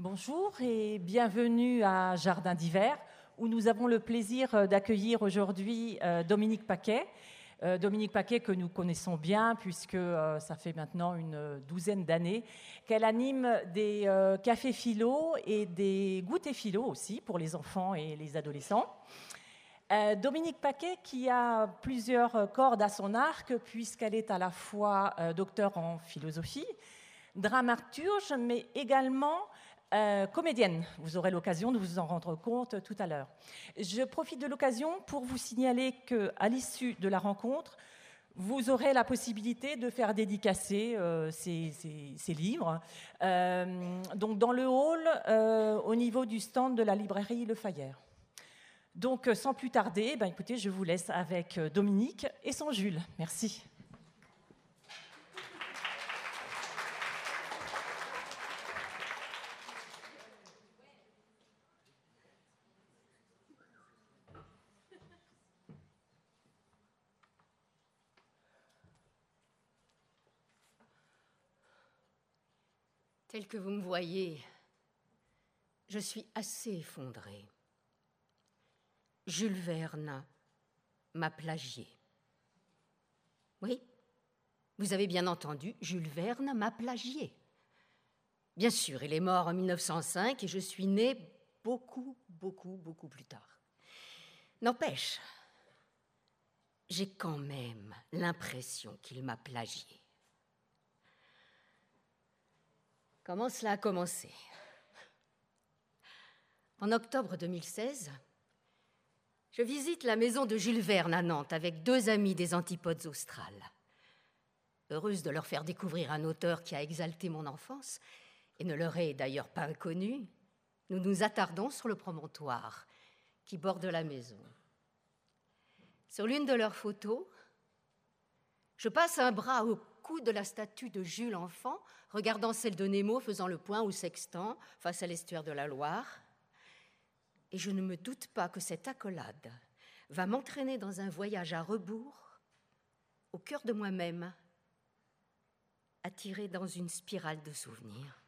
Bonjour et bienvenue à Jardin d'hiver où nous avons le plaisir d'accueillir aujourd'hui euh, Dominique Paquet. Euh, Dominique Paquet que nous connaissons bien puisque euh, ça fait maintenant une douzaine d'années qu'elle anime des cafés philo et des goûters philo aussi pour les enfants et les adolescents. Dominique Paquet qui a plusieurs cordes à son arc puisqu'elle est à la fois docteur en philosophie, dramaturge, mais également euh, comédienne. Vous aurez l'occasion de vous en rendre compte tout à l'heure. Je profite de l'occasion pour vous signaler qu'à l'issue de la rencontre, vous aurez la possibilité de faire dédicacer euh, ces, livres. Euh, donc dans le hall, au niveau du stand de la librairie Le Fayère. Donc sans plus tarder, ben, écoutez, je vous laisse avec Dominique et son Jules. Merci. Tel que vous me voyez, je suis assez effondrée. Jules Verne m'a plagié. Oui, vous avez bien entendu, Jules Verne m'a plagié. Bien sûr, il est mort en 1905 et je suis née beaucoup, beaucoup, beaucoup plus tard. N'empêche, j'ai quand même l'impression qu'il m'a plagié. Comment cela a commencé? En octobre 2016, je visite la maison de Jules Verne à Nantes avec deux amis des antipodes australes. Heureuse de leur faire découvrir un auteur qui a exalté mon enfance et ne leur est d'ailleurs pas inconnu, nous nous attardons sur le promontoire qui borde la maison. Sur l'une de leurs photos, je passe un bras au de la statue de Jules enfant, regardant celle de Nemo faisant le point au sextant face à l'estuaire de la Loire. Et je ne me doute pas que cette accolade va m'entraîner dans un voyage à rebours, au cœur de moi-même, attiré dans une spirale de souvenirs.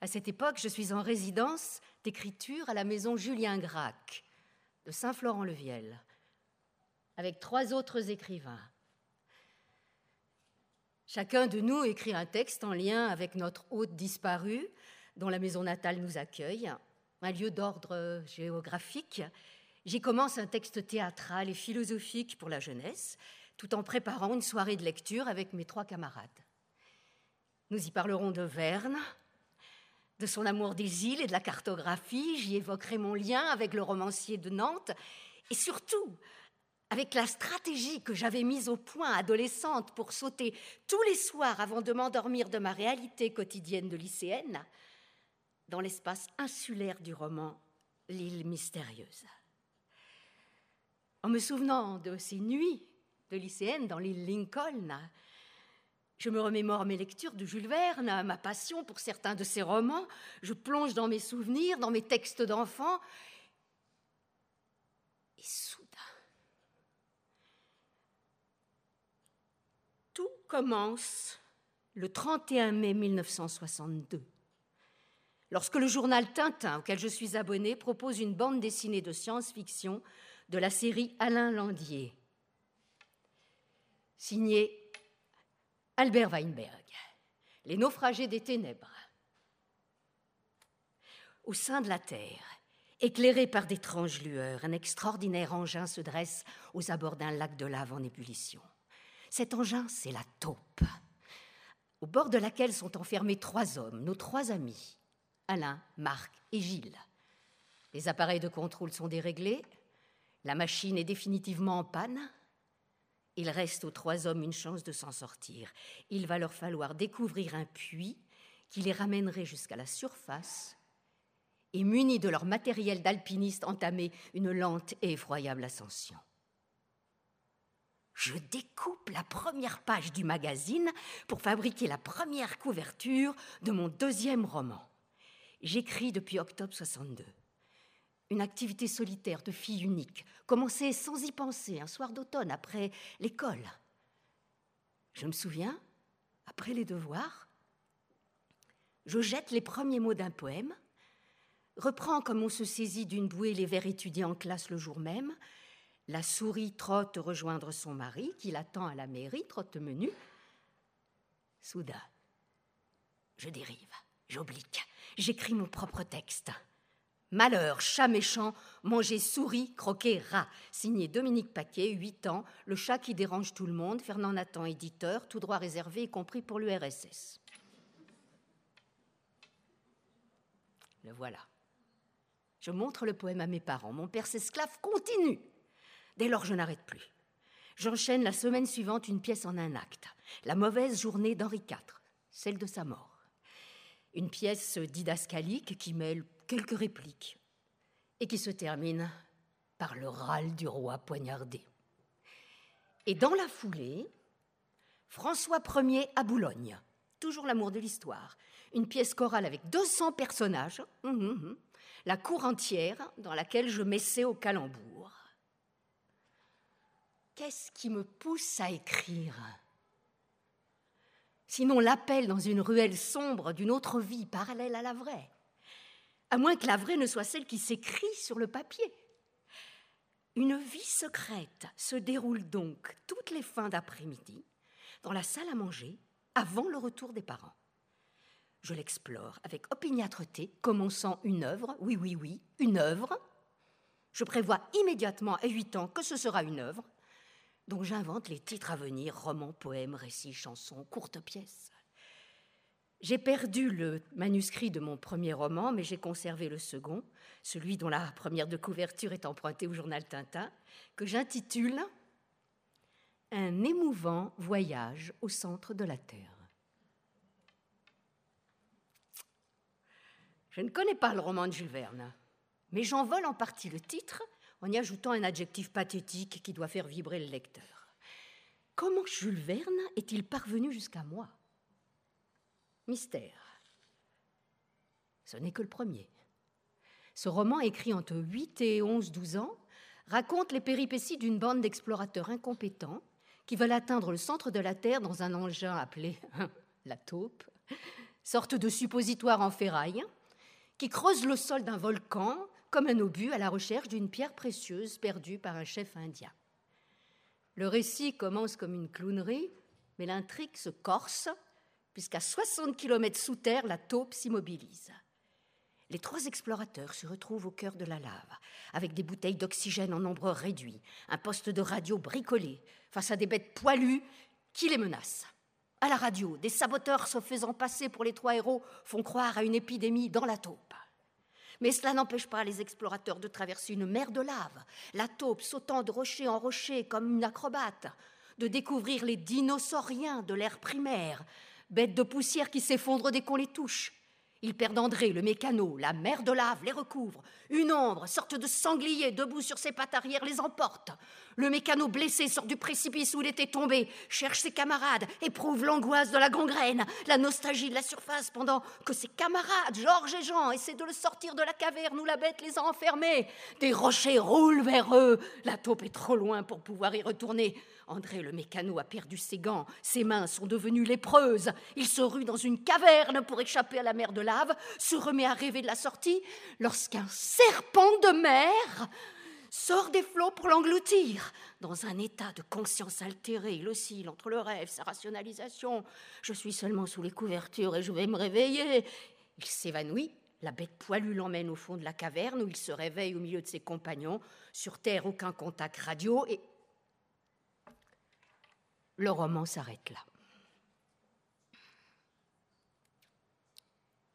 À cette époque, je suis en résidence d'écriture à la maison Julien Gracq de Saint-Florent-le-Viel, avec trois autres écrivains Chacun de nous écrit un texte en lien avec notre hôte disparu, dont la maison natale nous accueille, un lieu d'ordre géographique. J'y commence un texte théâtral et philosophique pour la jeunesse, tout en préparant une soirée de lecture avec mes trois camarades. Nous y parlerons de Verne, de son amour des îles et de la cartographie. J'y évoquerai mon lien avec le romancier de Nantes et surtout avec la stratégie que j'avais mise au point adolescente pour sauter tous les soirs avant de m'endormir de ma réalité quotidienne de lycéenne, dans l'espace insulaire du roman L'île mystérieuse. En me souvenant de ces nuits de lycéenne dans l'île Lincoln, je me remémore mes lectures de Jules Verne, ma passion pour certains de ses romans, je plonge dans mes souvenirs, dans mes textes d'enfants, et commence le 31 mai 1962, lorsque le journal Tintin, auquel je suis abonné, propose une bande dessinée de science-fiction de la série Alain Landier, signée Albert Weinberg, Les naufragés des ténèbres. Au sein de la Terre, éclairé par d'étranges lueurs, un extraordinaire engin se dresse aux abords d'un lac de lave en ébullition. Cet engin, c'est la taupe, au bord de laquelle sont enfermés trois hommes, nos trois amis, Alain, Marc et Gilles. Les appareils de contrôle sont déréglés, la machine est définitivement en panne. Il reste aux trois hommes une chance de s'en sortir. Il va leur falloir découvrir un puits qui les ramènerait jusqu'à la surface et, munis de leur matériel d'alpiniste, entamer une lente et effroyable ascension je découpe la première page du magazine pour fabriquer la première couverture de mon deuxième roman. J'écris depuis octobre 62. Une activité solitaire de fille unique, commencée sans y penser un soir d'automne après l'école. Je me souviens, après les devoirs, Je jette les premiers mots d'un poème, reprends comme on se saisit d'une bouée les vers étudiés en classe le jour même. La souris trotte rejoindre son mari, qui l'attend à la mairie, trotte menu. Soudain, je dérive, j'oblique, j'écris mon propre texte. Malheur, chat méchant, manger souris, croquer rat. Signé Dominique Paquet, 8 ans, le chat qui dérange tout le monde, Fernand Nathan, éditeur, tout droit réservé, y compris pour l'URSS. Le voilà. Je montre le poème à mes parents. Mon père s'esclave continue. Dès lors, je n'arrête plus. J'enchaîne la semaine suivante une pièce en un acte. La mauvaise journée d'Henri IV, celle de sa mort. Une pièce didascalique qui mêle quelques répliques et qui se termine par le râle du roi poignardé. Et dans la foulée, François Ier à Boulogne, toujours l'amour de l'histoire, une pièce chorale avec 200 personnages, hum, hum, hum, la cour entière dans laquelle je m'essaie au calembour. Qu'est-ce qui me pousse à écrire? Sinon l'appel dans une ruelle sombre d'une autre vie parallèle à la vraie à moins que la vraie ne soit celle qui s'écrit sur le papier. Une vie secrète se déroule donc toutes les fins d'après-midi dans la salle à manger avant le retour des parents. Je l'explore avec opiniâtreté, commençant une œuvre, oui, oui, oui, une œuvre. Je prévois immédiatement à huit ans que ce sera une œuvre, dont j'invente les titres à venir, romans, poèmes, récits, chansons, courtes pièces. J'ai perdu le manuscrit de mon premier roman, mais j'ai conservé le second, celui dont la première de couverture est empruntée au journal Tintin, que j'intitule Un émouvant voyage au centre de la Terre. Je ne connais pas le roman de Jules Verne, mais j'en vole en partie le titre en y ajoutant un adjectif pathétique qui doit faire vibrer le lecteur. Comment Jules Verne est-il parvenu jusqu'à moi? Mystère. Ce n'est que le premier. Ce roman, écrit entre 8 et 11-12 ans, raconte les péripéties d'une bande d'explorateurs incompétents qui veulent atteindre le centre de la Terre dans un engin appelé la taupe, sorte de suppositoire en ferraille, qui creuse le sol d'un volcan comme un obus à la recherche d'une pierre précieuse perdue par un chef indien. Le récit commence comme une clownerie, mais l'intrigue se corse puisqu'à 60 km sous terre, la taupe s'immobilise. Les trois explorateurs se retrouvent au cœur de la lave, avec des bouteilles d'oxygène en nombre réduit, un poste de radio bricolé, face à des bêtes poilues qui les menacent. À la radio, des saboteurs se faisant passer pour les trois héros font croire à une épidémie dans la taupe. Mais cela n'empêche pas les explorateurs de traverser une mer de lave, la taupe sautant de rocher en rocher comme une acrobate, de découvrir les dinosauriens de l'ère primaire, bêtes de poussière qui s'effondrent dès qu'on les touche. Ils perdent André, le mécano, la mer de lave les recouvre. Une ombre, sorte de sanglier debout sur ses pattes arrière, les emporte. Le mécano blessé sort du précipice où il était tombé, cherche ses camarades, éprouve l'angoisse de la gangrène, la nostalgie de la surface, pendant que ses camarades, Georges et Jean, essaient de le sortir de la caverne où la bête les a enfermés. Des rochers roulent vers eux. La taupe est trop loin pour pouvoir y retourner. André le mécano a perdu ses gants, ses mains sont devenues lépreuses. Il se rue dans une caverne pour échapper à la mer de lave, se remet à rêver de la sortie, lorsqu'un serpent de mer sort des flots pour l'engloutir. Dans un état de conscience altérée, il oscille entre le rêve, sa rationalisation. Je suis seulement sous les couvertures et je vais me réveiller. Il s'évanouit. La bête poilue l'emmène au fond de la caverne où il se réveille au milieu de ses compagnons. Sur Terre, aucun contact radio et le roman s'arrête là.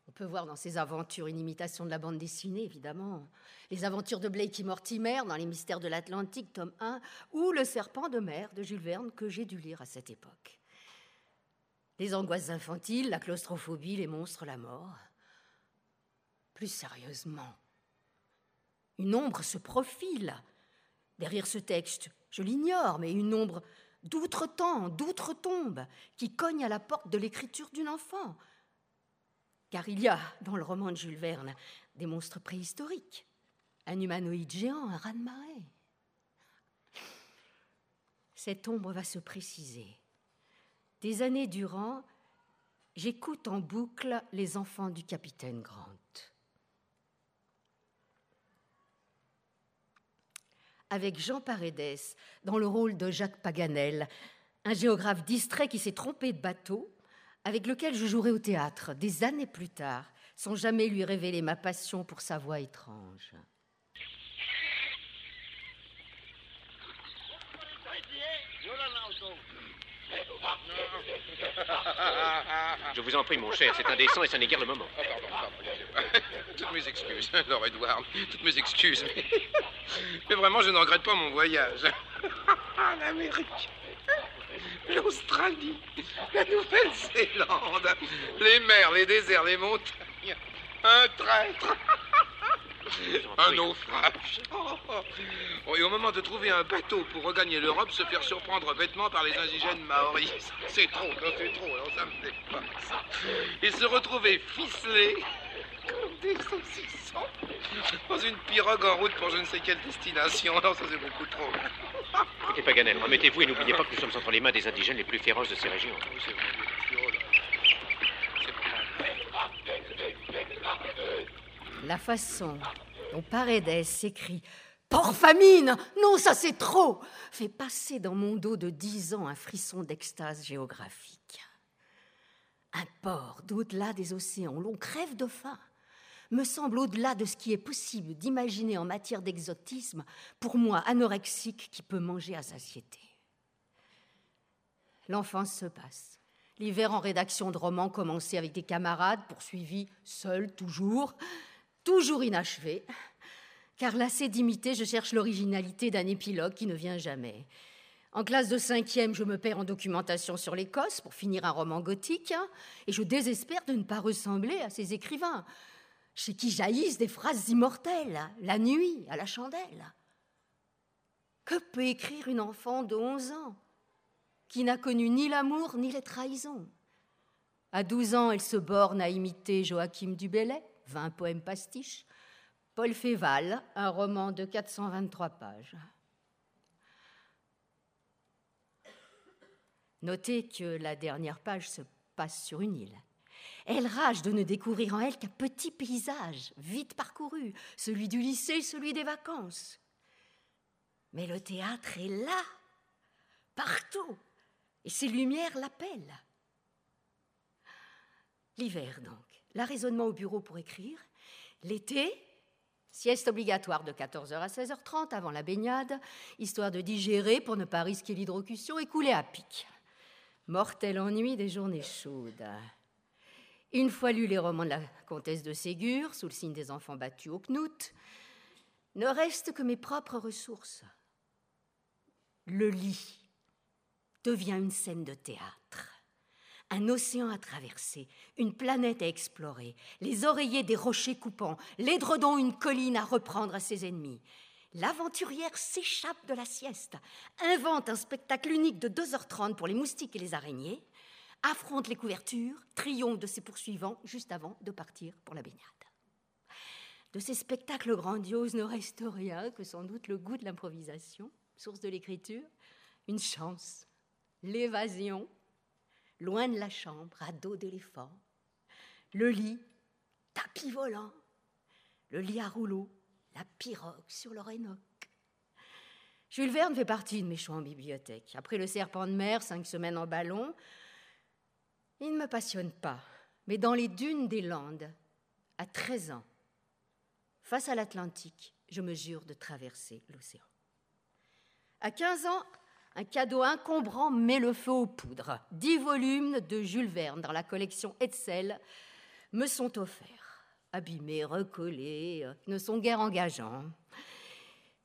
On peut voir dans ces aventures une imitation de la bande dessinée, évidemment. Les aventures de Blake et Mortimer dans Les Mystères de l'Atlantique, tome 1, ou Le Serpent de mer de Jules Verne, que j'ai dû lire à cette époque. Les angoisses infantiles, la claustrophobie, les monstres, la mort. Plus sérieusement, une ombre se profile derrière ce texte. Je l'ignore, mais une ombre d'outre-temps, d'outre-tombe, qui cogne à la porte de l'écriture d'une enfant. Car il y a, dans le roman de Jules Verne, des monstres préhistoriques, un humanoïde géant, un raz de marée. Cette ombre va se préciser. Des années durant, j'écoute en boucle les enfants du capitaine Grant. Avec Jean Paredes dans le rôle de Jacques Paganel, un géographe distrait qui s'est trompé de bateau, avec lequel je jouerai au théâtre des années plus tard, sans jamais lui révéler ma passion pour sa voix étrange. Je vous en prie, mon cher, c'est indécent et ça n'est guère le moment. Pardon. Toutes mes excuses, Lord Edward. Toutes mes excuses. Mais, vraiment, je ne regrette pas mon voyage. L'Amérique. L'Australie. La Nouvelle-Zélande. Les mers, les déserts, les montagnes. Un traître. Un naufrage. Oh, et au moment de trouver un bateau pour regagner l'Europe, se faire surprendre bêtement par les indigènes maoris. C'est trop, c'est trop, ça me dépasse. Et se retrouver ficelé comme des saucissons dans une pirogue en route pour je ne sais quelle destination. Non, ça c'est beaucoup trop. Écoutez, Paganel, remettez-vous et n'oubliez pas que nous sommes entre les mains des indigènes les plus féroces de ces régions. La façon dont Paredes s'écrit Pour famine Non, ça c'est trop fait passer dans mon dos de dix ans un frisson d'extase géographique. Un port d'au-delà des océans, l'on crève de faim, me semble au-delà de ce qui est possible d'imaginer en matière d'exotisme pour moi anorexique qui peut manger à satiété. L'enfance se passe. L'hiver en rédaction de romans commencé avec des camarades, poursuivi seul toujours, toujours inachevé. Car lassé d'imiter, je cherche l'originalité d'un épilogue qui ne vient jamais. En classe de cinquième, je me perds en documentation sur l'Écosse pour finir un roman gothique, hein, et je désespère de ne pas ressembler à ces écrivains, chez qui jaillissent des phrases immortelles, la nuit, à la chandelle. Que peut écrire une enfant de 11 ans, qui n'a connu ni l'amour ni les trahisons? À 12 ans, elle se borne à imiter Joachim du Bellay, 20 poèmes pastiches, Paul Féval, un roman de 423 pages. Notez que la dernière page se passe sur une île. Elle rage de ne découvrir en elle qu'un petit paysage, vite parcouru, celui du lycée, celui des vacances. Mais le théâtre est là, partout, et ses lumières l'appellent. L'hiver, donc, l'arraisonnement au bureau pour écrire. L'été, sieste obligatoire de 14h à 16h30 avant la baignade, histoire de digérer pour ne pas risquer l'hydrocution et couler à pic. Mortel ennui des journées chaudes. Une fois lu les romans de la comtesse de Ségur, sous le signe des enfants battus au knout, ne reste que mes propres ressources. Le lit devient une scène de théâtre, un océan à traverser, une planète à explorer, les oreillers des rochers coupants, l'édredon une colline à reprendre à ses ennemis, l'aventurière s'échappe de la sieste, invente un spectacle unique de 2h30 pour les moustiques et les araignées, affronte les couvertures, triomphe de ses poursuivants juste avant de partir pour la baignade. De ces spectacles grandioses ne reste rien que sans doute le goût de l'improvisation, source de l'écriture, une chance, l'évasion, loin de la chambre, à dos d'éléphant, le lit, tapis volant, le lit à rouleau, la pirogue sur l'Orénoque. Jules Verne fait partie de mes choix en bibliothèque. Après Le Serpent de mer, cinq semaines en ballon, il ne me passionne pas. Mais dans les dunes des Landes, à 13 ans, face à l'Atlantique, je me jure de traverser l'océan. À 15 ans, un cadeau encombrant met le feu aux poudres. Dix volumes de Jules Verne dans la collection Hetzel me sont offerts abîmés, recollés, ne sont guère engageants.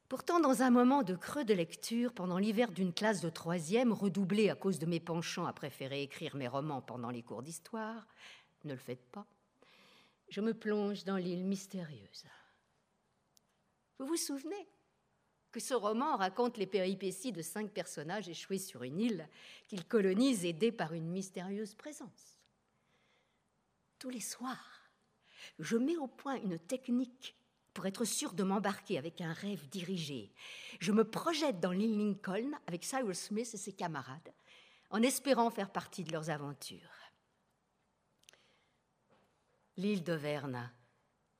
Pourtant, dans un moment de creux de lecture, pendant l'hiver d'une classe de troisième, redoublée à cause de mes penchants à préférer écrire mes romans pendant les cours d'histoire, ne le faites pas, je me plonge dans l'île mystérieuse. Vous vous souvenez? Que ce roman raconte les péripéties de cinq personnages échoués sur une île qu'ils colonisent aidés par une mystérieuse présence. Tous les soirs, je mets au point une technique pour être sûr de m'embarquer avec un rêve dirigé. Je me projette dans l'île Lincoln avec Cyrus Smith et ses camarades, en espérant faire partie de leurs aventures. L'île d'Auvergne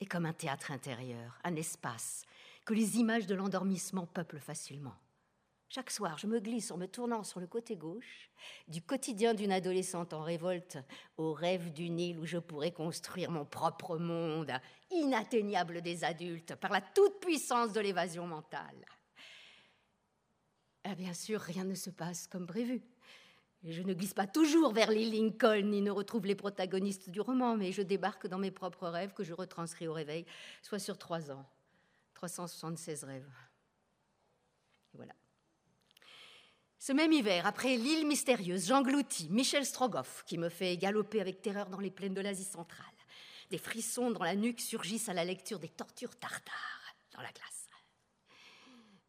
est comme un théâtre intérieur, un espace que les images de l'endormissement peuplent facilement. Chaque soir, je me glisse en me tournant sur le côté gauche, du quotidien d'une adolescente en révolte au rêve d'une île où je pourrais construire mon propre monde, inatteignable des adultes, par la toute-puissance de l'évasion mentale. Ah, bien sûr, rien ne se passe comme prévu. Je ne glisse pas toujours vers l'île Lincoln ni ne retrouve les protagonistes du roman, mais je débarque dans mes propres rêves que je retranscris au réveil, soit sur trois ans. 376 rêves. Voilà. Ce même hiver, après l'île mystérieuse, j'engloutis Michel Strogoff, qui me fait galoper avec terreur dans les plaines de l'Asie centrale. Des frissons dans la nuque surgissent à la lecture des tortures tartares dans la glace.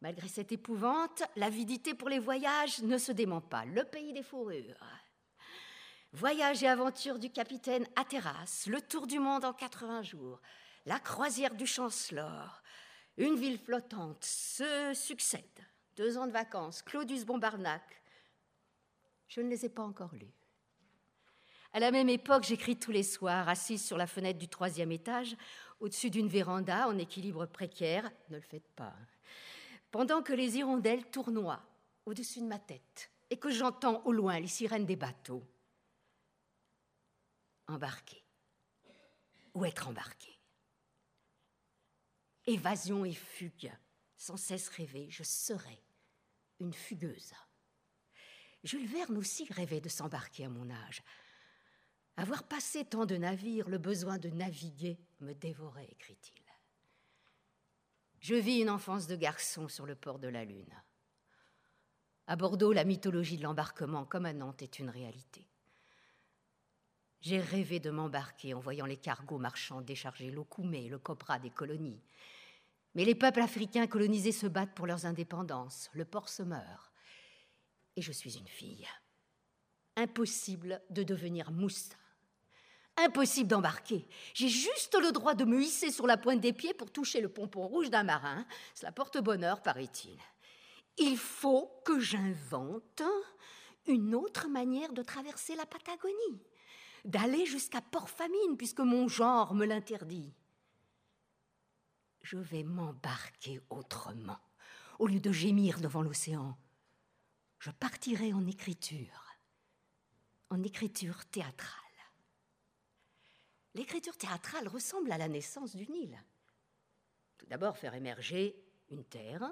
Malgré cette épouvante, l'avidité pour les voyages ne se dément pas. Le pays des fourrures. Voyage et aventure du capitaine Ateras, le tour du monde en 80 jours, la croisière du Chancellor, une ville flottante se succèdent. Deux ans de vacances, Claudius Bombarnac. Je ne les ai pas encore lus. À la même époque, j'écris tous les soirs, assise sur la fenêtre du troisième étage, au-dessus d'une véranda en équilibre précaire. Ne le faites pas. Pendant que les hirondelles tournoient au-dessus de ma tête et que j'entends au loin les sirènes des bateaux. Embarquer. Ou être embarqué. Évasion et fugue, sans cesse rêver, je serai une fugueuse. Jules Verne aussi rêvait de s'embarquer à mon âge. Avoir passé tant de navires, le besoin de naviguer me dévorait, écrit-il. Je vis une enfance de garçon sur le port de la Lune. À Bordeaux, la mythologie de l'embarquement, comme à Nantes, est une réalité. J'ai rêvé de m'embarquer en voyant les cargos marchands décharger l'Okoumé, le Copra des colonies. Mais les peuples africains colonisés se battent pour leurs indépendances. Le port se meurt. Et je suis une fille. Impossible de devenir moussa. Impossible d'embarquer. J'ai juste le droit de me hisser sur la pointe des pieds pour toucher le pompon rouge d'un marin. Cela porte bonheur, paraît-il. Il faut que j'invente une autre manière de traverser la Patagonie, d'aller jusqu'à Port-Famine, puisque mon genre me l'interdit. Je vais m'embarquer autrement. Au lieu de gémir devant l'océan, je partirai en écriture, en écriture théâtrale. L'écriture théâtrale ressemble à la naissance d'une île. Tout d'abord, faire émerger une terre,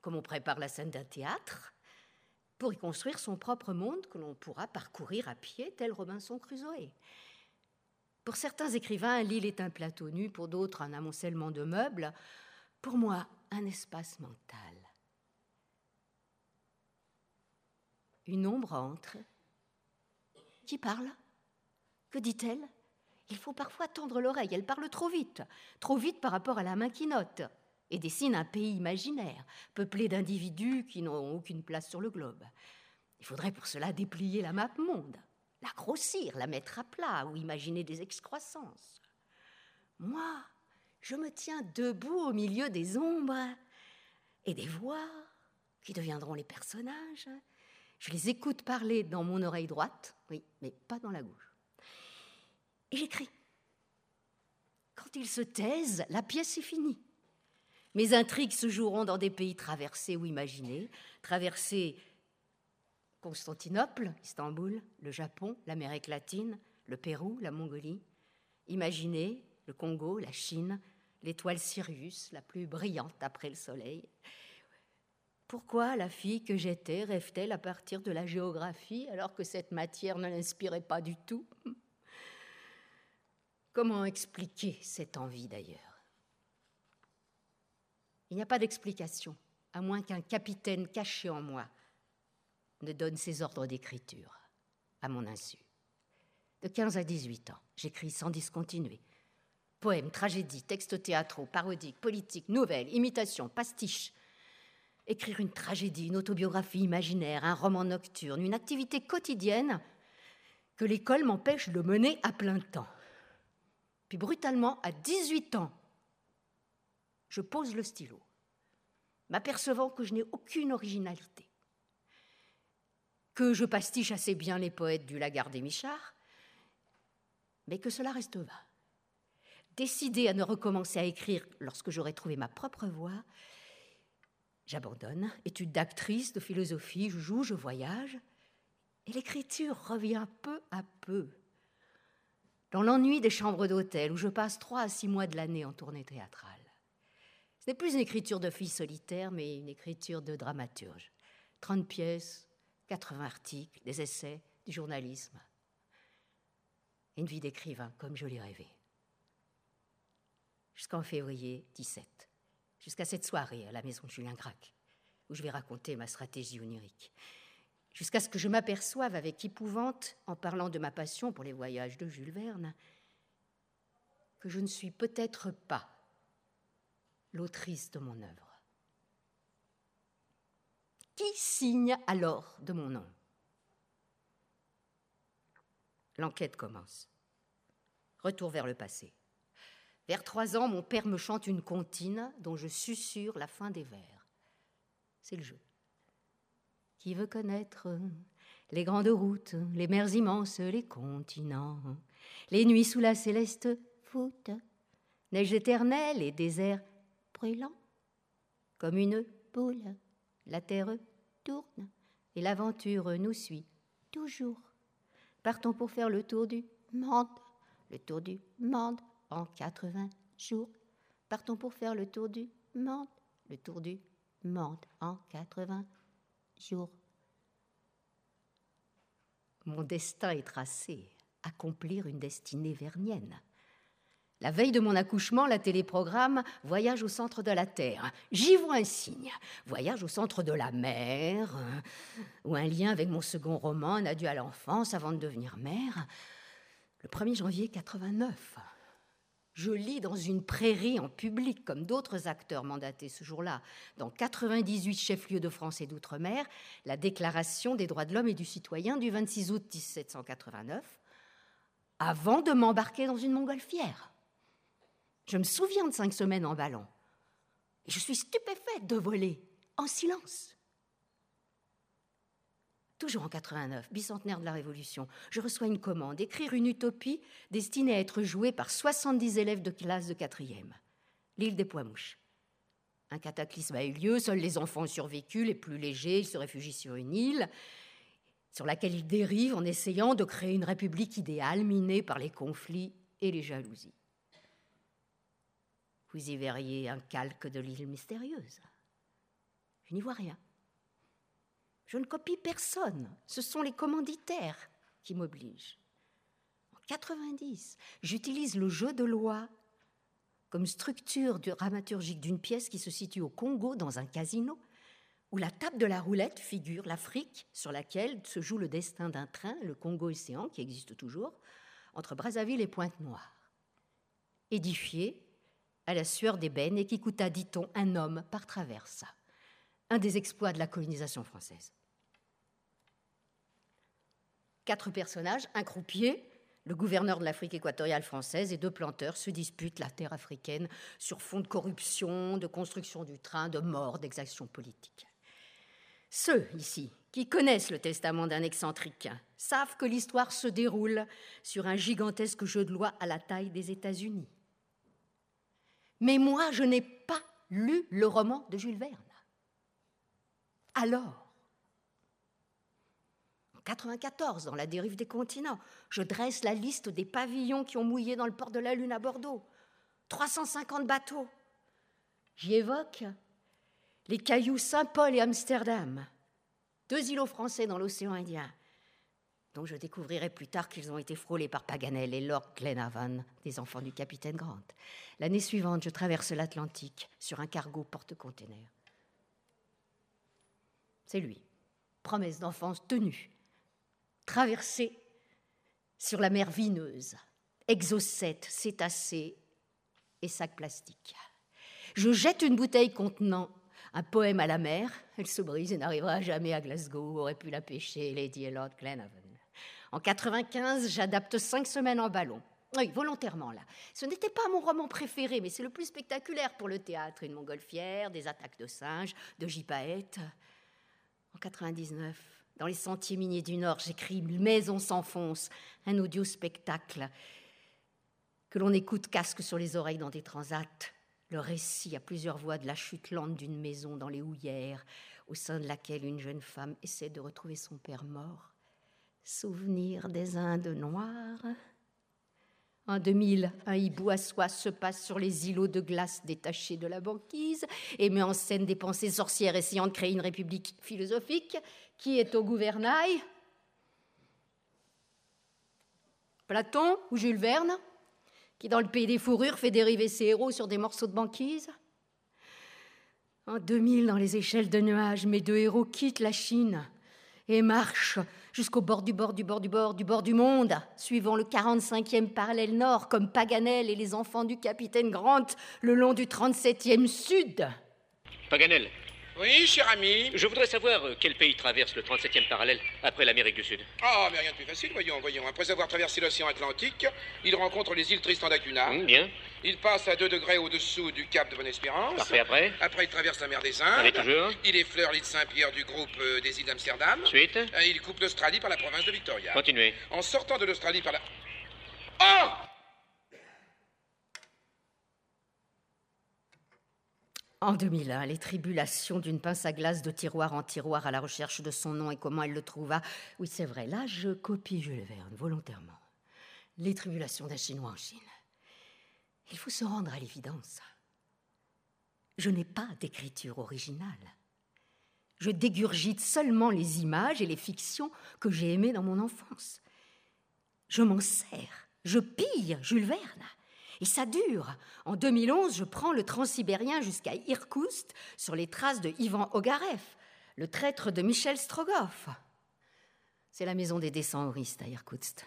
comme on prépare la scène d'un théâtre, pour y construire son propre monde que l'on pourra parcourir à pied, tel Robinson Crusoe. Pour certains écrivains, l'île est un plateau nu, pour d'autres un amoncellement de meubles, pour moi un espace mental. Une ombre entre. Qui parle? Que dit-elle? Il faut parfois tendre l'oreille. Elle parle trop vite, trop vite par rapport à la main qui note, et dessine un pays imaginaire, peuplé d'individus qui n'ont aucune place sur le globe. Il faudrait pour cela déplier la map monde, la grossir, la mettre à plat ou imaginer des excroissances. Moi, je me tiens debout au milieu des ombres et des voix qui deviendront les personnages. Je les écoute parler dans mon oreille droite, oui, mais pas dans la gauche. Et j'écris. Quand ils se taisent, la pièce est finie. Mes intrigues se joueront dans des pays traversés ou imaginés, traversés Constantinople, Istanbul, le Japon, l'Amérique latine, le Pérou, la Mongolie, imaginés le Congo, la Chine, l'étoile Sirius, la plus brillante après le soleil. Pourquoi la fille que j'étais rêve-t-elle à partir de la géographie alors que cette matière ne l'inspirait pas du tout? Comment expliquer cette envie d'ailleurs? Il n'y a pas d'explication, à moins qu'un capitaine caché en moi ne donne ses ordres d'écriture, à mon insu. De 15 à 18 ans, j'écris sans discontinuer. Poèmes, tragédies, textes théâtraux, parodiques, politiques, nouvelles, imitations, pastiches. Écrire une tragédie, une autobiographie imaginaire, un roman nocturne, une activité quotidienne que l'école m'empêche de mener à plein temps. Puis brutalement, à 18 ans, je pose le stylo, m'apercevant que je n'ai aucune originalité, que je pastiche assez bien les poètes du Lagarde et Michard, mais que cela reste vain. Décidée à ne recommencer à écrire lorsque j'aurai trouvé ma propre voie, j'abandonne, études d'actrice, de philosophie, je joue, je voyage, et l'écriture revient peu à peu. Dans l'ennui des chambres d'hôtel où je passe trois à six mois de l'année en tournée théâtrale. Ce n'est plus une écriture de fille solitaire, mais une écriture de dramaturge. 30 pièces, 80 articles, des essais, du journalisme. Une vie d'écrivain, comme je l'ai rêvé. Jusqu'en février 17, jusqu'à cette soirée à la maison de Julien Gracq, où je vais raconter ma stratégie onirique. Jusqu'à ce que je m'aperçoive avec épouvante, en parlant de ma passion pour les voyages de Jules Verne, que je ne suis peut-être pas l'autrice de mon œuvre. Signe alors de mon nom L'enquête commence. Retour vers le passé. Vers trois ans, mon père me chante une comptine dont je susurre la fin des vers. C'est le jeu. Qui veut connaître les grandes routes, les mers immenses, les continents, les nuits sous la céleste voûte, neige éternelle et désert brûlant, comme une boule, la terre tourne et l'aventure nous suit toujours. Partons pour faire le tour du monde, le tour du monde en 80 jours. Partons pour faire le tour du monde, le tour du monde en 80 jours. Mon destin est tracé, accomplir une destinée vernienne. La veille de mon accouchement, la téléprogramme Voyage au centre de la Terre. J'y vois un signe. Voyage au centre de la mer, ou un lien avec mon second roman, Un adieu à l'enfance avant de devenir mère. Le 1er janvier 89. Je lis dans une prairie en public, comme d'autres acteurs mandatés ce jour-là, dans 98 chefs-lieux de France et d'outre-mer, la Déclaration des droits de l'homme et du citoyen du 26 août 1789, avant de m'embarquer dans une montgolfière. Je me souviens de cinq semaines en ballon. Et je suis stupéfaite de voler en silence. Toujours en 89, bicentenaire de la Révolution, je reçois une commande, écrire une utopie destinée à être jouée par 70 élèves de classe de quatrième. L'île des Pois-Mouches. Un cataclysme a eu lieu, seuls les enfants ont survécu, les plus légers, ils se réfugient sur une île sur laquelle ils dérivent en essayant de créer une république idéale minée par les conflits et les jalousies. Vous y verriez un calque de l'île mystérieuse. Je n'y vois rien. Je ne copie personne. Ce sont les commanditaires qui m'obligent. En 90, j'utilise le jeu de loi comme structure dramaturgique d'une pièce qui se situe au Congo dans un casino, où la table de la roulette figure l'Afrique sur laquelle se joue le destin d'un train, le Congo-Océan, qui existe toujours, entre Brazzaville et Pointe-Noire. Édifié à la sueur d'ébène et qui coûta, dit-on, un homme par traversa. Un des exploits de la colonisation française. Quatre personnages, un croupier, le gouverneur de l'Afrique équatoriale française et deux planteurs se disputent la terre africaine sur fond de corruption, de construction du train, de mort, d'exactions politiques. Ceux ici qui connaissent le testament d'un excentrique savent que l'histoire se déroule sur un gigantesque jeu de loi à la taille des États-Unis. Mais moi, je n'ai pas lu le roman de Jules Verne. Alors, en 94, dans La dérive des continents, je dresse la liste des pavillons qui ont mouillé dans le port de la Lune à Bordeaux. 350 bateaux. J'y évoque les cailloux Saint-Paul et Amsterdam, deux îlots français dans l'océan Indien, dont je découvrirai plus tard qu'ils ont été frôlés par Paganel et Lord Glenarvan, des enfants du capitaine Grant. L'année suivante, je traverse l'Atlantique sur un cargo porte-container. C'est lui, promesse d'enfance tenue, traversée sur la mer vineuse, exocètes, cétacés et sacs plastiques. Je jette une bouteille contenant un poème à la mer, elle se brise et n'arrivera jamais à Glasgow, aurait pu la pêcher Lady et Lord Glenarvan. En 95, j'adapte cinq semaines en ballon. Oui, volontairement là. Ce n'était pas mon roman préféré, mais c'est le plus spectaculaire pour le théâtre. Une montgolfière, des attaques de singes, de gypaètes. En 99, dans les sentiers miniers du Nord, j'écris Maison s'enfonce, un audio spectacle que l'on écoute casque sur les oreilles dans des transats, le récit à plusieurs voix de la chute lente d'une maison dans les houillères, au sein de laquelle une jeune femme essaie de retrouver son père mort. Souvenir des Indes noires. En 2000, un hibou à soie se passe sur les îlots de glace détachés de la banquise et met en scène des pensées sorcières essayant de créer une république philosophique qui est au gouvernail? Platon ou Jules Verne, qui dans le pays des fourrures fait dériver ses héros sur des morceaux de banquise? En 2000, dans les échelles de nuages, mes deux héros quittent la Chine et marchent jusqu'au bord du bord du bord du bord du bord du monde, suivant le 45e parallèle nord, comme Paganel et les enfants du capitaine Grant, le long du 37e sud. Paganel, Oui, cher ami. je voudrais savoir euh, quel pays traverse le 37e parallèle après l'Amérique du Sud? Ah, mais rien de plus facile, voyons, voyons. Après avoir traversé l'océan Atlantique, il rencontre les îles Tristan d'Acuna. Hum, bien. Il passe à 2 degrés au-dessous du cap de Bonne-Espérance. Parfait après. Après, il traverse la mer des Allez, Indes. toujours. Il effleure l'île Saint-Pierre du groupe euh, des îles d'Amsterdam. Suite. Euh, Il coupe l'Australie par la province de Victoria. Continuez. En sortant de l'Australie par la... Oh En 2001, les tribulations d'une pince à glace de tiroir en tiroir à la recherche de son nom et comment elle le trouva. Oui, c'est vrai, là, je copie Jules Verne volontairement. Les tribulations d'un Chinois en Chine. Il faut se rendre à l'évidence. Je n'ai pas d'écriture originale. Je dégurgite seulement les images et les fictions que j'ai aimées dans mon enfance. Je m'en sers, je pille Jules Verne. Et ça dure. En 2011, je prends le transsibérien jusqu'à Irkoutsk sur les traces de Ivan Ogarev, le traître de Michel Strogoff. C'est la maison des descendristes à Irkoutsk.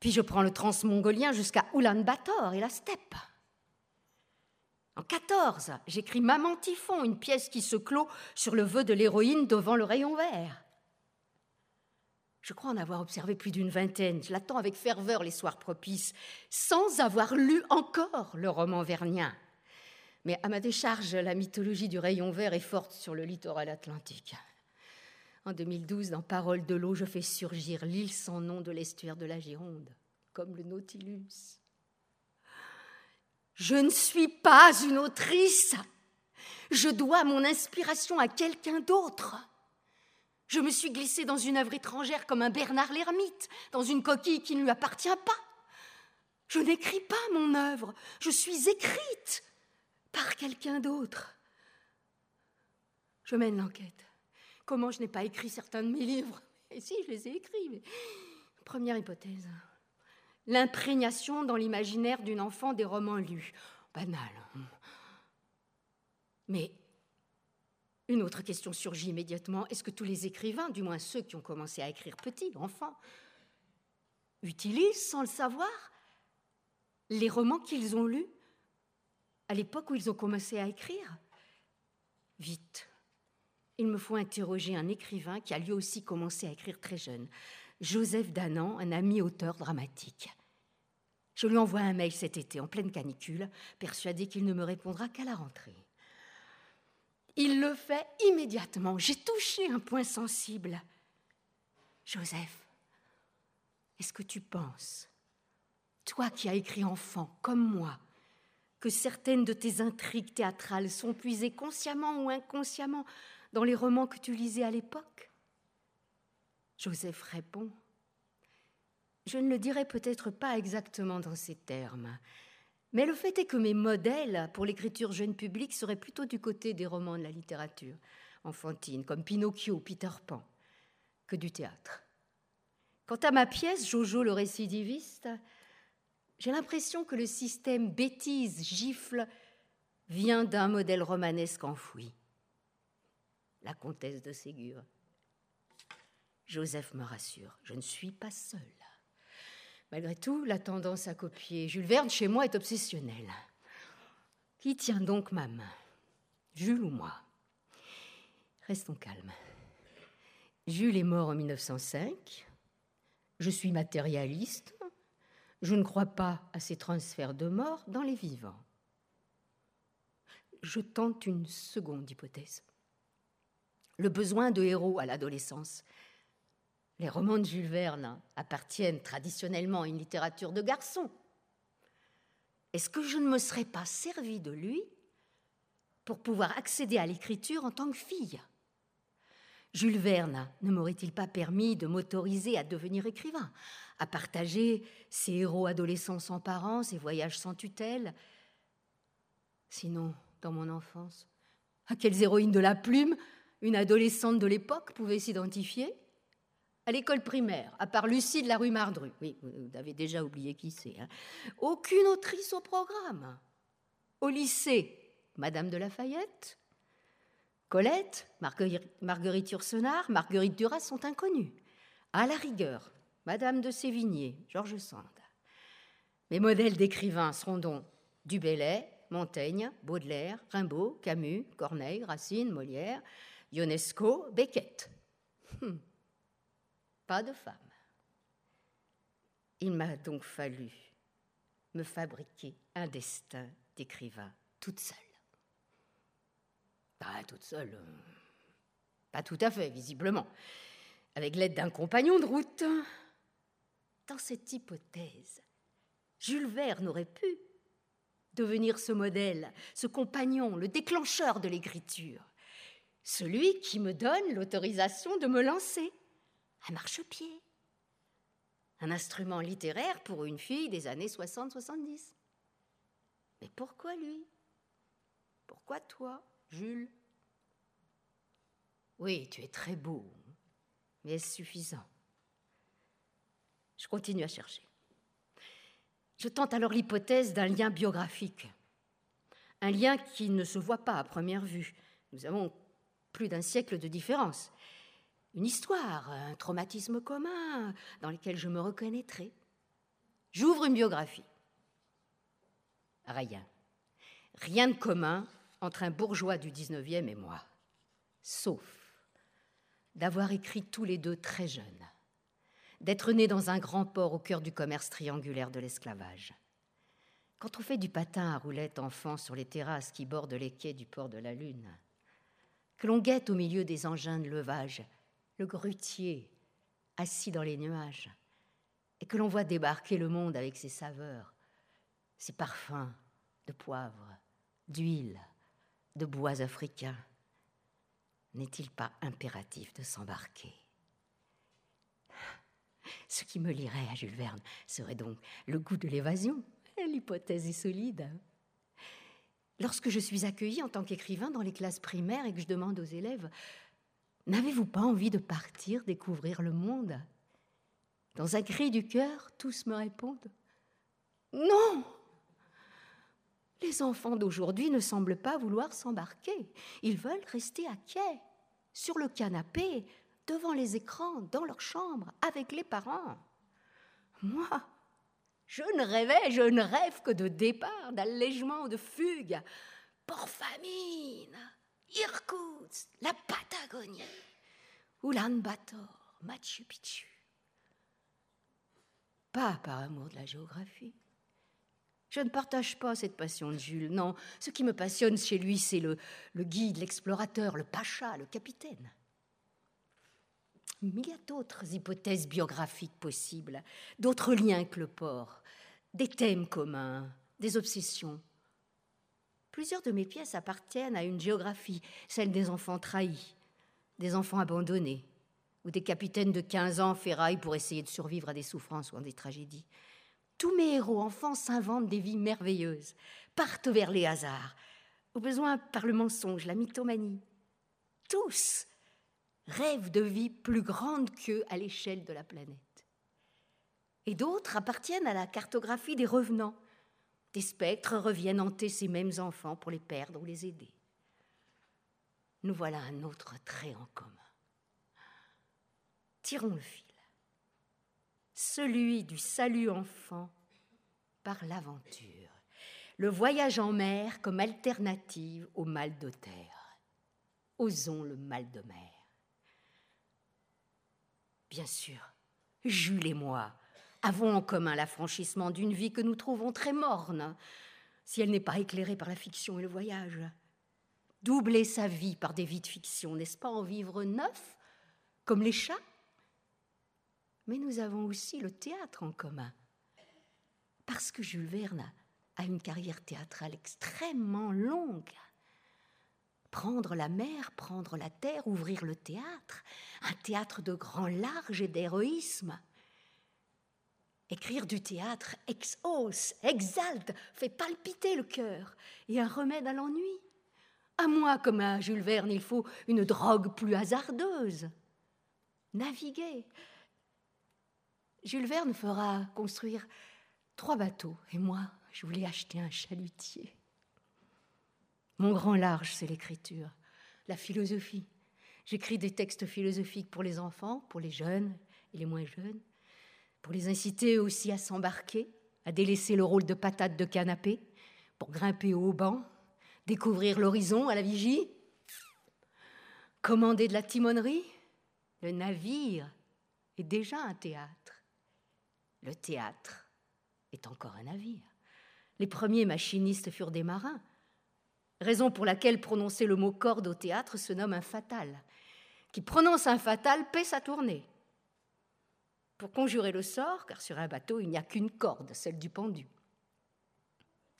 Puis je prends le transmongolien jusqu'à Oulan-Bator et la steppe. En 14, j'écris Maman Typhon, une pièce qui se clôt sur le vœu de l'héroïne devant le rayon vert. Je crois en avoir observé plus d'une vingtaine. Je l'attends avec ferveur les soirs propices, sans avoir lu encore le roman vernien. Mais à ma décharge, la mythologie du rayon vert est forte sur le littoral atlantique. En 2012, dans Paroles de l'eau, je fais surgir l'île sans nom de l'estuaire de la Gironde, comme le Nautilus. Je ne suis pas une autrice. Je dois mon inspiration à quelqu'un d'autre. Je me suis glissée dans une œuvre étrangère comme un Bernard l'ermite, dans une coquille qui ne lui appartient pas. Je n'écris pas mon œuvre, je suis écrite par quelqu'un d'autre. Je mène l'enquête. Comment je n'ai pas écrit certains de mes livres? Et si, je les ai écrits. Première hypothèse. L'imprégnation dans l'imaginaire d'une enfant des romans lus. Banal. Mais une autre question surgit immédiatement. Est-ce que tous les écrivains, du moins ceux qui ont commencé à écrire petits, enfants, utilisent, sans le savoir, les romans qu'ils ont lus à l'époque où ils ont commencé à écrire? Vite. Il me faut interroger un écrivain qui a lui aussi commencé à écrire très jeune, Joseph Danan, un ami auteur dramatique. Je lui envoie un mail cet été, en pleine canicule, persuadé qu'il ne me répondra qu'à la rentrée. Il le fait immédiatement. J'ai touché un point sensible. Joseph, est-ce que tu penses, toi qui as écrit enfant comme moi, que certaines de tes intrigues théâtrales sont puisées consciemment ou inconsciemment dans les romans que tu lisais à l'époque? Joseph répond Je ne le dirai peut-être pas exactement dans ces termes, mais le fait est que mes modèles pour l'écriture jeune public seraient plutôt du côté des romans de la littérature enfantine, comme Pinocchio, Peter Pan, que du théâtre. Quant à ma pièce, Jojo le récidiviste, j'ai l'impression que le système bêtise, gifle, vient d'un modèle romanesque enfoui. La comtesse de Ségur. Joseph me rassure, je ne suis pas seule. Malgré tout, la tendance à copier Jules Verne chez moi est obsessionnelle. Qui tient donc ma main? Jules ou moi? Restons calmes. Jules est mort en 1905. Je suis matérialiste. Je ne crois pas à ces transferts de mort dans les vivants. Je tente une seconde hypothèse. Le besoin de héros à l'adolescence. Les romans de Jules Verne appartiennent traditionnellement à une littérature de garçons. est-ce que je ne me serais pas servi de lui pour pouvoir accéder à l'écriture en tant que fille? Jules Verne ne m'aurait-il pas permis de m'autoriser à devenir écrivain, à partager ses héros adolescents sans parents, ses voyages sans tutelle? Sinon, dans mon enfance, à quelles héroïnes de la plume une adolescente de l'époque pouvait s'identifier? À l'école primaire, à part Lucie de la rue Mardru, oui, vous avez déjà oublié qui c'est, hein. aucune autrice au programme. Au lycée, Madame de Lafayette, Colette, Marguerite, Yourcenar, Marguerite Duras sont inconnues. À la rigueur, Madame de Sévigné, Georges Sand. Mes modèles d'écrivains seront donc Dubellay, Montaigne, Baudelaire, Rimbaud, Camus, Corneille, Racine, Molière, Ionesco, Beckett. Hum. Pas de femme. Il m'a donc fallu me fabriquer un destin d'écrivain toute seule. Pas toute seule. Euh, pas tout à fait, visiblement. Avec l'aide d'un compagnon de route. Dans cette hypothèse, Jules Verne aurait pu devenir ce modèle, ce compagnon, le déclencheur de l'écriture, celui qui me donne l'autorisation de me lancer à marchepied. Un instrument littéraire pour une fille des années 60-70. Mais pourquoi lui? Pourquoi toi Jules? Oui, tu es très beau, mais est-ce suffisant? Je continue à chercher. Je tente alors l'hypothèse d'un lien biographique, un lien qui ne se voit pas à première vue. Nous avons plus d'un siècle de différence. Une histoire, un traumatisme commun dans lequel je me reconnaîtrai. J'ouvre une biographie. Rien. Rien de commun entre un bourgeois du 19e et moi, sauf d'avoir écrit tous les deux très jeunes, d'être nés dans un grand port au cœur du commerce triangulaire de l'esclavage. Quand on fait du patin à roulettes enfant sur les terrasses qui bordent les quais du port de la Lune, que l'on guette au milieu des engins de levage le grutier assis dans les nuages, et que l'on voit débarquer le monde avec ses saveurs, ses parfums de poivre, d'huile, de bois africains, n'est-il pas impératif de s'embarquer? Ce qui me lirait à Jules Verne serait donc le goût de l'évasion. L'hypothèse est solide. Lorsque je suis accueillie en tant qu'écrivain dans les classes primaires et que je demande aux élèves N'avez-vous pas envie de partir découvrir le monde? Dans un cri du cœur, tous me répondent Non les enfants d'aujourd'hui ne semblent pas vouloir s'embarquer. Ils veulent rester à quai, sur le canapé, devant les écrans, dans leur chambre, avec les parents. Moi, je ne rêvais, je ne rêve que de départ, d'allègement, de fugue. Pour famine, Irkoutsk, la Patagonie, Ulaanbaatar, Machu Picchu. Pas par amour de la géographie, je ne partage pas cette passion de Jules, non. Ce qui me passionne chez lui, c'est le, le guide, l'explorateur, le pacha, le capitaine. Mais il y a d'autres hypothèses biographiques possibles, d'autres liens que le port, des thèmes communs, des obsessions. Plusieurs de mes pièces appartiennent à une géographie, celle des enfants trahis, des enfants abandonnés, ou des capitaines de 15 ans ferraillent pour essayer de survivre à des souffrances ou à des tragédies. Tous mes héros enfants s'inventent des vies merveilleuses, partent vers les hasards, au besoin par le mensonge, la mythomanie. Tous rêvent de vies plus grandes qu'eux à l'échelle de la planète. Et d'autres appartiennent à la cartographie des revenants. Des spectres reviennent hanter ces mêmes enfants pour les perdre ou les aider. Nous voilà un autre trait en commun. Tirons le fil celui du salut enfant par l'aventure, le voyage en mer comme alternative au mal de terre. Osons le mal de mer. Bien sûr, Jules et moi avons en commun l'affranchissement d'une vie que nous trouvons très morne, si elle n'est pas éclairée par la fiction et le voyage. Doubler sa vie par des vies de fiction, n'est-ce pas en vivre neuf, comme les chats? Mais nous avons aussi le théâtre en commun. Parce que Jules Verne à une carrière théâtrale extrêmement longue. Prendre la mer, prendre la terre, ouvrir le théâtre, un théâtre de grand large et d'héroïsme. Écrire du théâtre exauce, exalte, fait palpiter le cœur et un remède à l'ennui. À moi, comme à Jules Verne, il faut une drogue plus hasardeuse. Naviguer. Jules Verne fera construire trois bateaux et moi, je voulais acheter un chalutier. Mon grand large, c'est l'écriture, la philosophie. J'écris des textes philosophiques pour les enfants, pour les jeunes et les moins jeunes, pour les inciter aussi à s'embarquer, à délaisser le rôle de patate de canapé, pour grimper au banc, découvrir l'horizon à la vigie, commander de la timonerie. Le navire est déjà un théâtre. Le théâtre est encore un navire. Les premiers machinistes furent des marins, raison pour laquelle prononcer le mot corde au théâtre se nomme un fatal. Qui prononce un fatal paie sa tournée. Pour conjurer le sort, car sur un bateau il n'y a qu'une corde, celle du pendu.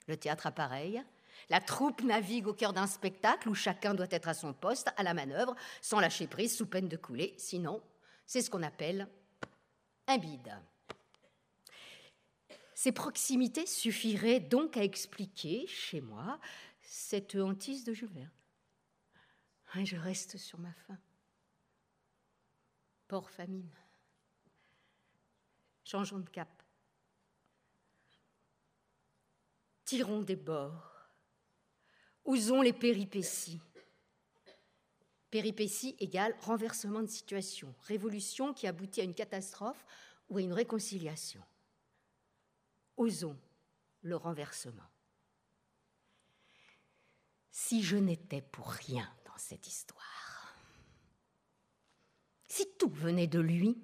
Le théâtre appareille, la troupe navigue au cœur d'un spectacle où chacun doit être à son poste, à la manœuvre, sans lâcher prise, sous peine de couler. Sinon, c'est ce qu'on appelle un bide. Ces proximités suffiraient donc à expliquer, chez moi, cette hantise de Jules je reste sur ma faim. Port famine. Changeons de cap. Tirons des bords Osons les péripéties. Péripéties égale renversement de situation, révolution qui aboutit à une catastrophe ou à une réconciliation. Osons le renversement. Si je n'étais pour rien dans cette histoire, si tout venait de lui,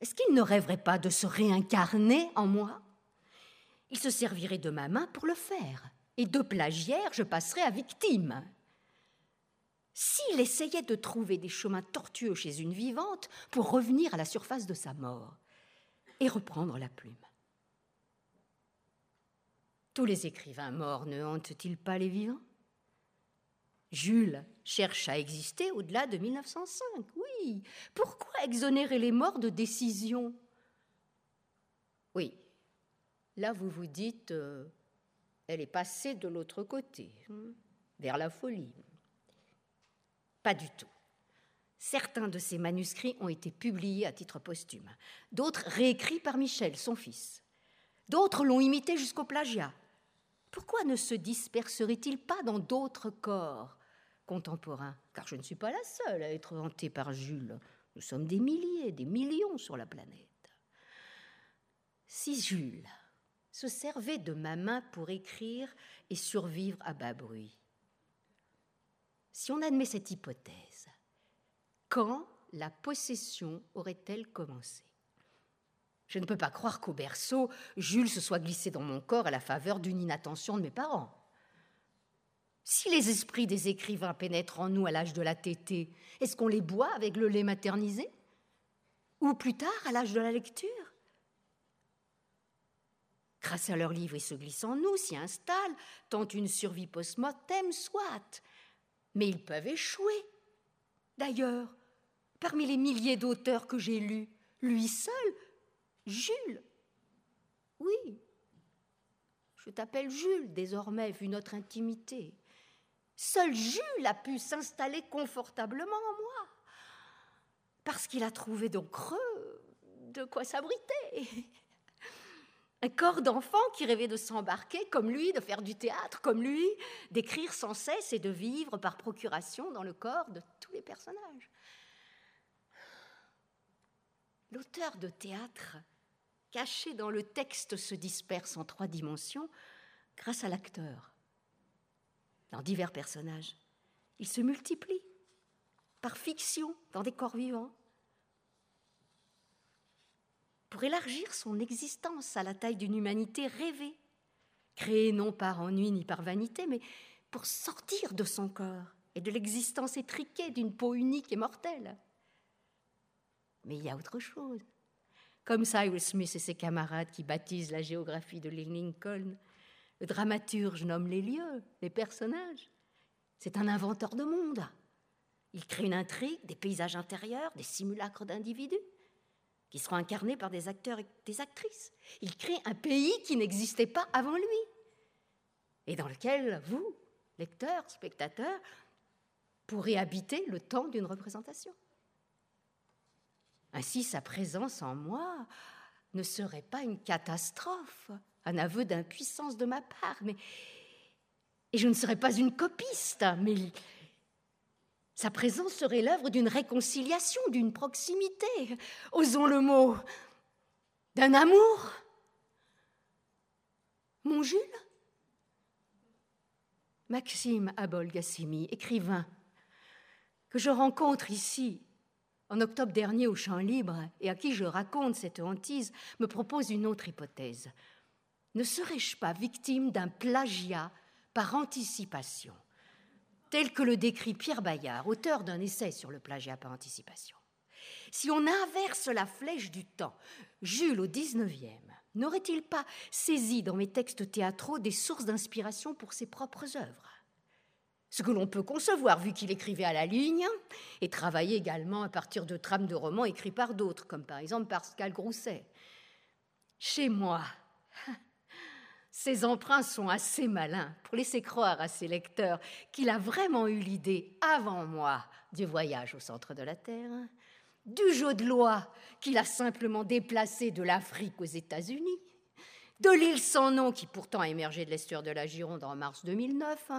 est-ce qu'il ne rêverait pas de se réincarner en moi? Il se servirait de ma main pour le faire et de plagiaire, je passerais à victime. S'il essayait de trouver des chemins tortueux chez une vivante pour revenir à la surface de sa mort et reprendre la plume. Tous les écrivains morts ne hantent-ils pas les vivants? Jules cherche à exister au-delà de 1905, oui. Pourquoi exonérer les morts de décision? Oui, là vous vous dites, euh, elle est passée de l'autre côté, hein, vers la folie. Pas du tout. Certains de ces manuscrits ont été publiés à titre posthume, d'autres réécrits par Michel, son fils. D'autres l'ont imité jusqu'au plagiat. Pourquoi ne se disperserait-il pas dans d'autres corps? Car je ne suis pas la seule à être hantée par Jules. Nous sommes des milliers, des millions sur la planète. Si Jules se servait de ma main pour écrire et survivre à bas bruit. Si on admet cette hypothèse, quand la possession aurait-elle commencé? Je ne peux pas croire qu'au berceau, Jules se soit glissé dans mon corps à la faveur d'une inattention de mes parents. Si les esprits des écrivains pénètrent en nous à l'âge de la tétée, est-ce qu'on les boit avec le lait maternisé? Ou plus tard, à l'âge de la lecture? Grâce à leurs livres, ils se glissent en nous, s'y installent, tentent une survie post-mortem, soit. Mais ils peuvent échouer. D'ailleurs, parmi les milliers d'auteurs que j'ai lus, lui seul, Jules. Oui, je t'appelle Jules désormais, vu notre intimité. Seul Jules a pu s'installer confortablement en moi, parce qu'il a trouvé dans creux de quoi s'abriter. Un corps d'enfant qui rêvait de s'embarquer comme lui, de faire du théâtre comme lui, d'écrire sans cesse et de vivre par procuration dans le corps de tous les personnages. L'auteur de théâtre, caché dans le texte, se disperse en trois dimensions grâce à l'acteur. Dans divers personnages, il se multiplie par fiction dans des corps vivants pour élargir son existence à la taille d'une humanité rêvée, créée non par ennui ni par vanité, mais pour sortir de son corps et de l'existence étriquée d'une peau unique et mortelle. Mais il y a autre chose. comme Cyrus Smith et ses camarades qui baptisent la géographie de l'île Lincoln. Le dramaturge nomme les lieux, les personnages. C'est un inventeur de monde. Il crée une intrigue, des paysages intérieurs, des simulacres d'individus qui seront incarnés par des acteurs et des actrices. Il crée un pays qui n'existait pas avant lui et dans lequel vous, lecteurs, spectateurs, pourrez habiter le temps d'une représentation. Ainsi, sa présence en moi ne serait pas une catastrophe, un aveu d'impuissance de ma part, mais et je ne serais pas une copiste, mais sa présence serait l'œuvre d'une réconciliation, d'une proximité, osons le mot, d'un amour. Mon Jules? Maxime Abol-Gassimi, écrivain, que je rencontre ici en octobre dernier au Champ Libre et à qui je raconte cette hantise, me propose une autre hypothèse. Ne serais-je pas victime d'un plagiat par anticipation tel que le décrit Pierre Bayard, auteur d'un essai sur le plagiat par anticipation? Si on inverse la flèche du temps, Jules au XIXe n'aurait-il pas saisi dans mes textes théâtraux des sources d'inspiration pour ses propres œuvres? Ce que l'on peut concevoir vu qu'il écrivait à la ligne et travaillait également à partir de trames de romans écrits par d'autres, comme par exemple Pascal Grousset. Chez moi, ces emprunts sont assez malins pour laisser croire à ses lecteurs qu'il a vraiment eu l'idée avant moi du voyage au centre de la Terre, du jeu de loi qu'il a simplement déplacé de l'Afrique aux États-Unis, de l'île sans nom qui pourtant a émergé de l'estuaire de la Gironde en mars 2009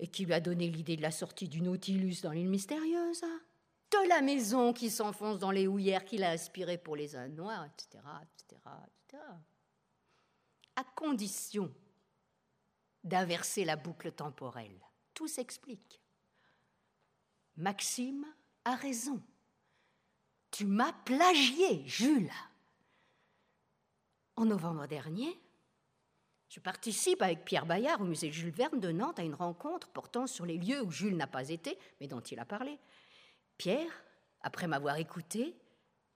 et qui lui a donné l'idée de la sortie du Nautilus dans l'île mystérieuse, de la maison qui s'enfonce dans les houillères qu'il a inspirées pour les œufs noirs, etc., etc., etc à condition d'inverser la boucle temporelle. Tout s'explique. Maxime a raison. Tu m'as plagié, Jules. En novembre dernier, je participe avec Pierre Bayard au musée Jules Verne de Nantes à une rencontre portant sur les lieux où Jules n'a pas été, mais dont il a parlé. Pierre, après m'avoir écouté,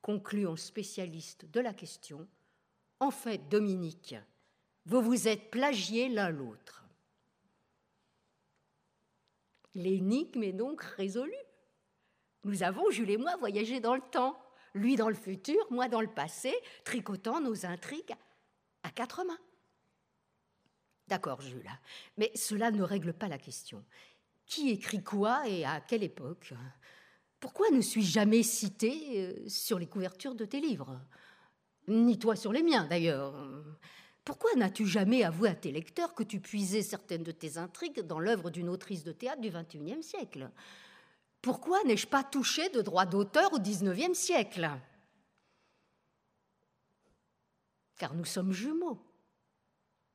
conclut en spécialiste de la question En fait, Dominique, vous vous êtes plagiés l'un l'autre. L'énigme est donc résolue. Nous avons, Jules et moi, voyagé dans le temps, lui dans le futur, moi dans le passé, tricotant nos intrigues à quatre mains. D'accord, Jules, mais cela ne règle pas la question. Qui écrit quoi et à quelle époque? Pourquoi ne suis-je jamais cité euh, sur les couvertures de tes livres? Ni toi sur les miens, d'ailleurs. Pourquoi n'as-tu jamais avoué à tes lecteurs que tu puisais certaines de tes intrigues dans l'œuvre d'une autrice de théâtre du XXIe siècle? Pourquoi n'ai-je pas touché de droit d'auteur au XIXe siècle? Car nous sommes jumeaux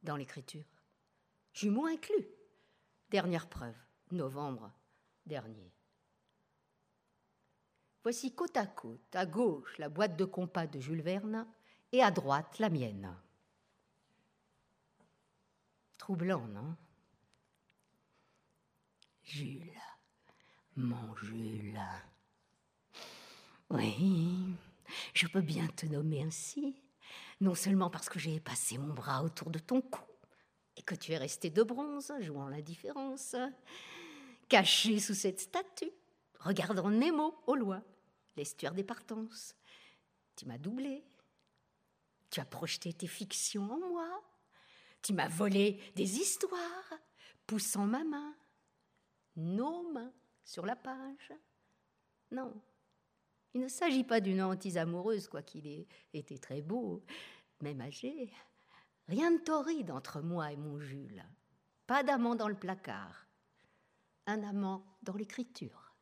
dans l'écriture, jumeaux inclus. Dernière preuve, novembre dernier. Voici côte à côte, à gauche la boîte de compas de Jules Verne et à droite la mienne. Troublant, non Jules, mon Jules. Oui, je peux bien te nommer ainsi, non seulement parce que j'ai passé mon bras autour de ton cou et que tu es resté de bronze, jouant l'indifférence, caché sous cette statue, regardant Nemo au loin, l'estuaire des partances. Tu m'as doublé, tu as projeté tes fictions en moi, tu m'as volé des histoires, poussant ma main, nos mains sur la page. Non, il ne s'agit pas d'une hantise amoureuse, quoiqu'il ait été très beau, même âgé. Rien de torride entre moi et mon Jules. Pas d'amant dans le placard. Un amant dans l'écriture.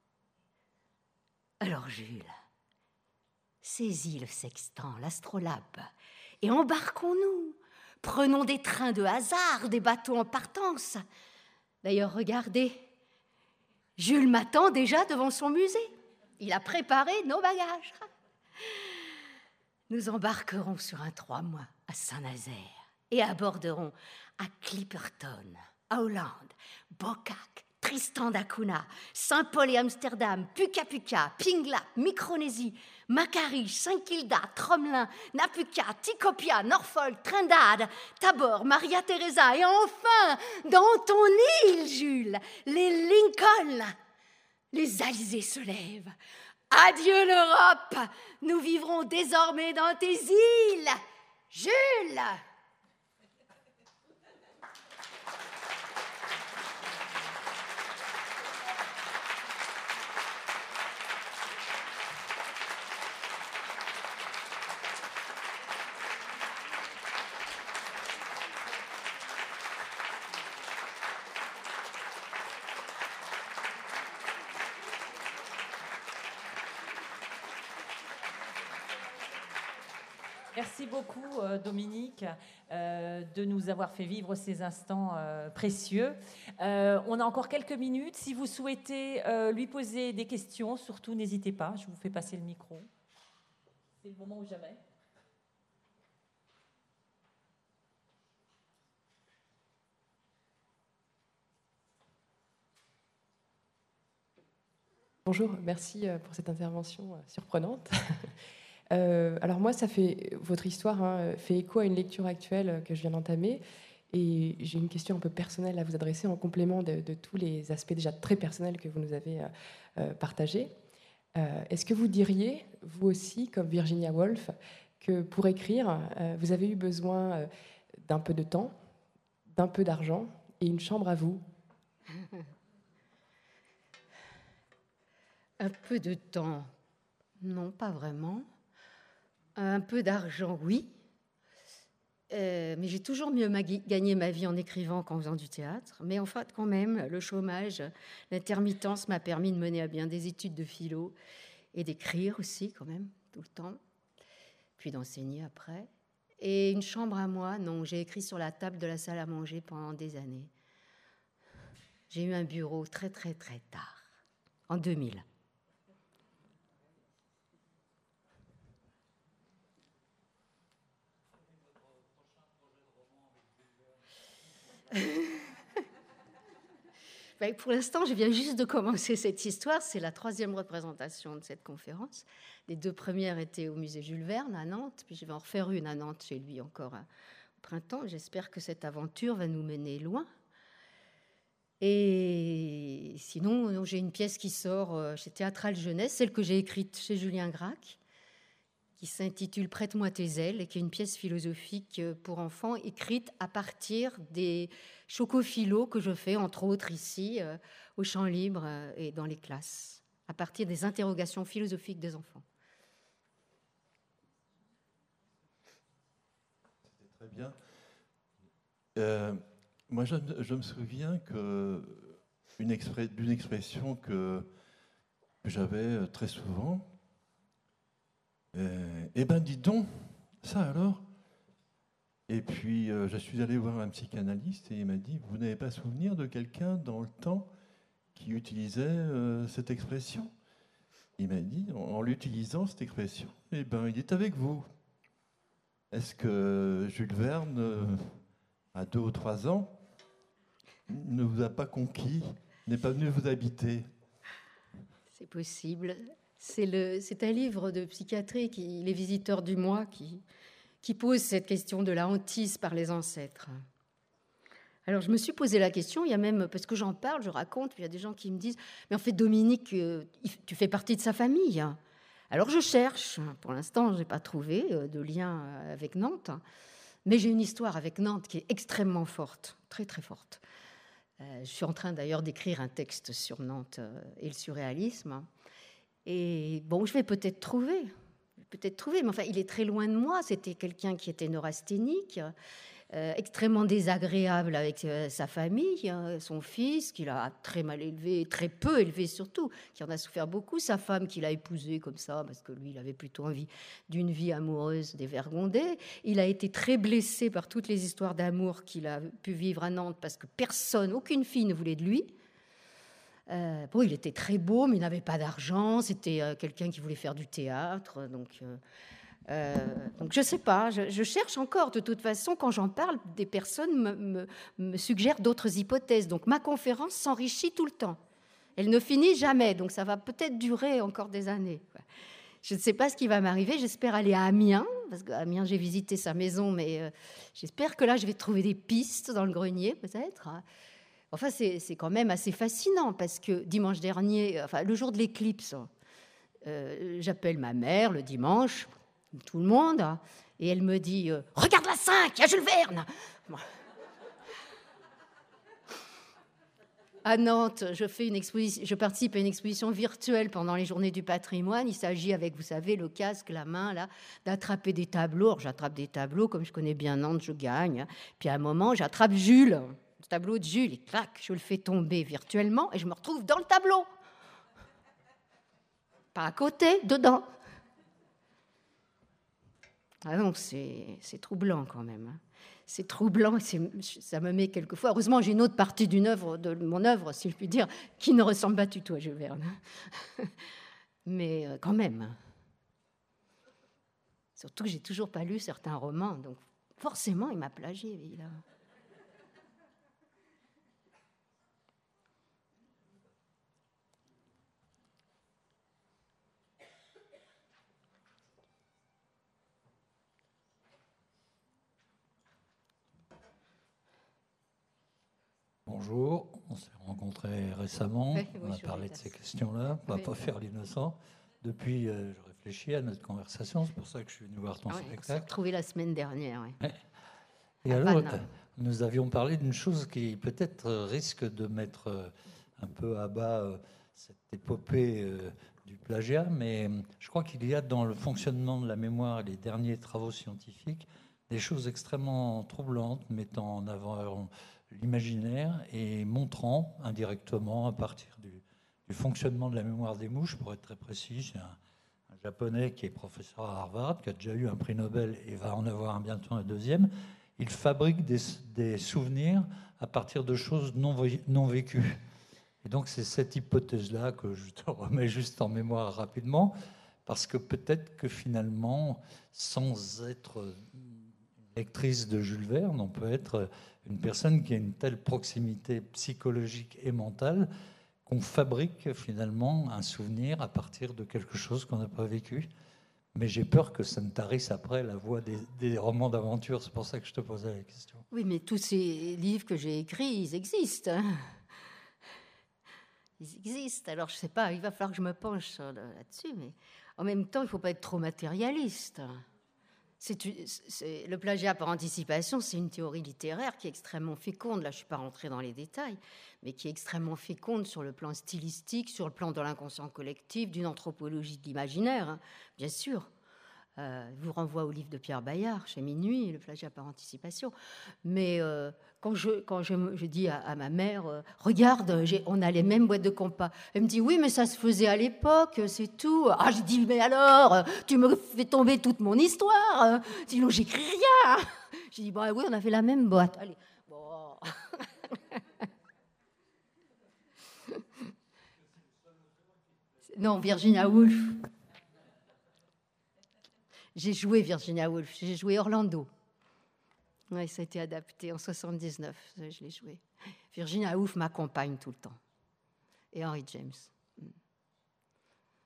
Alors, Jules, saisis le sextant, l'astrolabe, et embarquons-nous Prenons des trains de hasard, des bateaux en partance. D'ailleurs, regardez, Jules m'attend déjà devant son musée. Il a préparé nos bagages. Nous embarquerons sur un trois mois à Saint-Nazaire et aborderons à Clipperton, à Hollande, Bocac, Tristan d'Acuna, Saint-Paul et Amsterdam, Puka Puka, Pingla, Micronésie, Macarish, Saint-Kilda, Tromelin, Napuka, Ticopia, Norfolk, Trindade, Tabor, Maria Teresa et enfin, dans ton île, Jules, les Lincoln. Les alizés se lèvent. Adieu l'Europe, nous vivrons désormais dans tes îles. Jules Merci beaucoup, euh, Dominique, euh, de nous avoir fait vivre ces instants euh, précieux. on a encore quelques minutes. Si vous souhaitez lui poser des questions, surtout n'hésitez pas. Je vous fais passer le micro. C'est le moment ou jamais. Bonjour, merci pour cette intervention surprenante. Euh, alors moi, ça fait votre histoire hein, fait écho à une lecture actuelle que je viens d'entamer. Et j'ai une question un peu personnelle à vous adresser en complément de, tous les aspects déjà très personnels que vous nous avez euh, euh, partagés. Est-ce que vous diriez, vous aussi, comme Virginia Woolf, que pour écrire, vous avez eu besoin d'un peu de temps, d'un peu d'argent et une chambre à vous? Un peu de temps? Non, pas vraiment. Un peu d'argent, oui. Euh, mais j'ai toujours mieux gagné ma vie en écrivant qu'en faisant du théâtre. Mais en fait, quand même, le chômage, l'intermittence m'a permis de mener à bien des études de philo et d'écrire aussi, quand même, tout le temps. Puis d'enseigner après. Et une chambre à moi, non, j'ai écrit sur la table de la salle à manger pendant des années. J'ai eu un bureau très, très, très tard, en 2000. Ben, pour l'instant, je viens juste de commencer cette histoire. C'est la troisième représentation de cette conférence. Les deux premières étaient au musée Jules Verne à Nantes, puis je vais en refaire une à Nantes chez lui encore au printemps. J'espère que cette aventure va nous mener loin. Et sinon, j'ai une pièce qui sort euh, chez Théâtral Jeunesse, celle que j'ai écrite chez Julien Gracq, qui s'intitule Prête-moi tes ailes et qui est une pièce philosophique euh, pour enfants écrite à partir des chocophilos que je fais, entre autres ici, euh, au champ libre euh, et dans les classes, à partir des interrogations philosophiques des enfants. Très bien. moi, je, me souviens que d'une expression que j'avais très souvent, eh ben, dis donc, ça alors? Et puis, euh, je suis allé voir un psychanalyste et il m'a dit Vous n'avez pas souvenir de quelqu'un dans le temps qui utilisait euh, cette expression? Il m'a dit En, l'utilisant, cette expression, eh ben, il est avec vous. Est-ce que Jules Verne, à deux ou trois ans, ne vous a pas conquis, n'est pas venu vous habiter? C'est possible. C'est un livre de psychiatrie, Les Visiteurs du Moi, qui, qui pose cette question de la hantise par les ancêtres. Alors je me suis posé la question, il y a même, parce que j'en parle, je raconte, il y a des gens qui me disent, mais en fait Dominique, euh, tu fais partie de sa famille. Alors je cherche, pour l'instant je n'ai pas trouvé euh, de lien avec Nantes, mais j'ai une histoire avec Nantes qui est extrêmement forte, très très forte. Euh, je suis en train d'ailleurs d'écrire un texte sur Nantes et le surréalisme. Et bon, je vais peut-être trouver, peut-être trouver, mais enfin, il est très loin de moi. C'était quelqu'un qui était neurasthénique, euh, extrêmement désagréable avec euh, sa famille, hein, son fils, qu'il a très mal élevé, très peu élevé surtout, qui en a souffert beaucoup, sa femme qu'il a épousée comme ça, parce que lui, il avait plutôt envie d'une vie amoureuse dévergondée. Il a été très blessé par toutes les histoires d'amour qu'il a pu vivre à Nantes, parce que personne, aucune fille ne voulait de lui. Euh, il était très beau, mais il n'avait pas d'argent. C'était euh, quelqu'un qui voulait faire du théâtre. Donc, euh, je ne sais pas. Je, cherche encore. De toute façon, quand j'en parle, des personnes me, suggèrent d'autres hypothèses. Donc ma conférence s'enrichit tout le temps. Elle ne finit jamais. Donc ça va peut-être durer encore des années. Je ne sais pas ce qui va m'arriver. J'espère aller à Amiens, parce qu'à Amiens, j'ai visité sa maison, mais j'espère que là, je vais trouver des pistes dans le grenier, peut-être. Enfin, c'est quand même assez fascinant, parce que dimanche dernier, enfin, le jour de l'éclipse, euh, j'appelle ma mère le dimanche, tout le monde, et elle me dit euh, Regarde la 5, il y a Jules Verne à Nantes, je, fais une exposition, je participe à une exposition virtuelle pendant les journées du patrimoine. Il s'agit avec, vous savez, le casque, la main, là, d'attraper des tableaux. J'attrape des tableaux, comme je connais bien Nantes, je gagne. Puis à un moment, j'attrape Jules, le tableau de Jules, et clac, je le fais tomber virtuellement et je me retrouve dans le tableau. Pas à côté, dedans. Ah non, c'est troublant quand même. Hein c'est troublant, ça me met quelquefois. Heureusement, j'ai une autre partie d'une œuvre, de mon œuvre, si je puis dire, qui ne ressemble pas du tout à Jules Verne. Mais euh, quand même. Surtout que j'ai toujours pas lu certains romans, donc forcément, il m'a plagié. Bonjour, on s'est rencontrés récemment, on a parlé de ces questions-là, on ne va pas faire l'innocent. Depuis, euh, je réfléchis à notre conversation, c'est pour ça que je suis venu voir ton ah spectacle. On s'est retrouvé la semaine dernière. Et alors, nous avions parlé d'une chose qui peut-être risque de mettre euh, un peu à bas euh, cette épopée du plagiat, mais je crois qu'il y a dans le fonctionnement de la mémoire et les derniers travaux scientifiques des choses extrêmement troublantes mettant en avant l'imaginaire et montrant indirectement à partir du, fonctionnement de la mémoire des mouches, pour être très précis, c'est un, japonais qui est professeur à Harvard, qui a déjà eu un prix Nobel et va en avoir un bientôt un deuxième. Il fabrique des, souvenirs à partir de choses non, non vécues. Et donc c'est cette hypothèse-là que je te remets juste en mémoire rapidement, parce que peut-être que finalement, sans être lectrice de Jules Verne, on peut être une personne qui a une telle proximité psychologique et mentale qu'on fabrique finalement un souvenir à partir de quelque chose qu'on n'a pas vécu. Mais j'ai peur que ça ne tarisse après la voix des, romans d'aventure. C'est pour ça que je te posais la question. Oui, mais tous ces livres que j'ai écrits, ils existent. Hein. ils existent. Alors, je ne sais pas, il va falloir que je me penche là-dessus. Mais en même temps, il ne faut pas être trop matérialiste le plagiat par anticipation, c'est une théorie littéraire qui est extrêmement féconde. Là, je ne suis pas rentrée dans les détails, mais qui est extrêmement féconde sur le plan stylistique, sur le plan de l'inconscient collectif, d'une anthropologie de l'imaginaire, hein, bien sûr. Euh, je vous renvoie au livre de Pierre Bayard, chez Minuit, le plagiat par anticipation. Mais euh, quand je, je, dis à, ma mère, euh, regarde, on a les mêmes boîtes de compas, elle me dit, oui, mais ça se faisait à l'époque, c'est tout. Ah, j'ai dit, mais alors, tu me fais tomber toute mon histoire, sinon j'écris rien. J'ai dit, bah oui, on a fait la même boîte. Allez, bon. non, Virginia Woolf. J'ai joué Virginia Woolf, j'ai joué Orlando. Oui, ça a été adapté en 79, je l'ai joué. Virginia Woolf m'accompagne tout le temps. Et Henry James.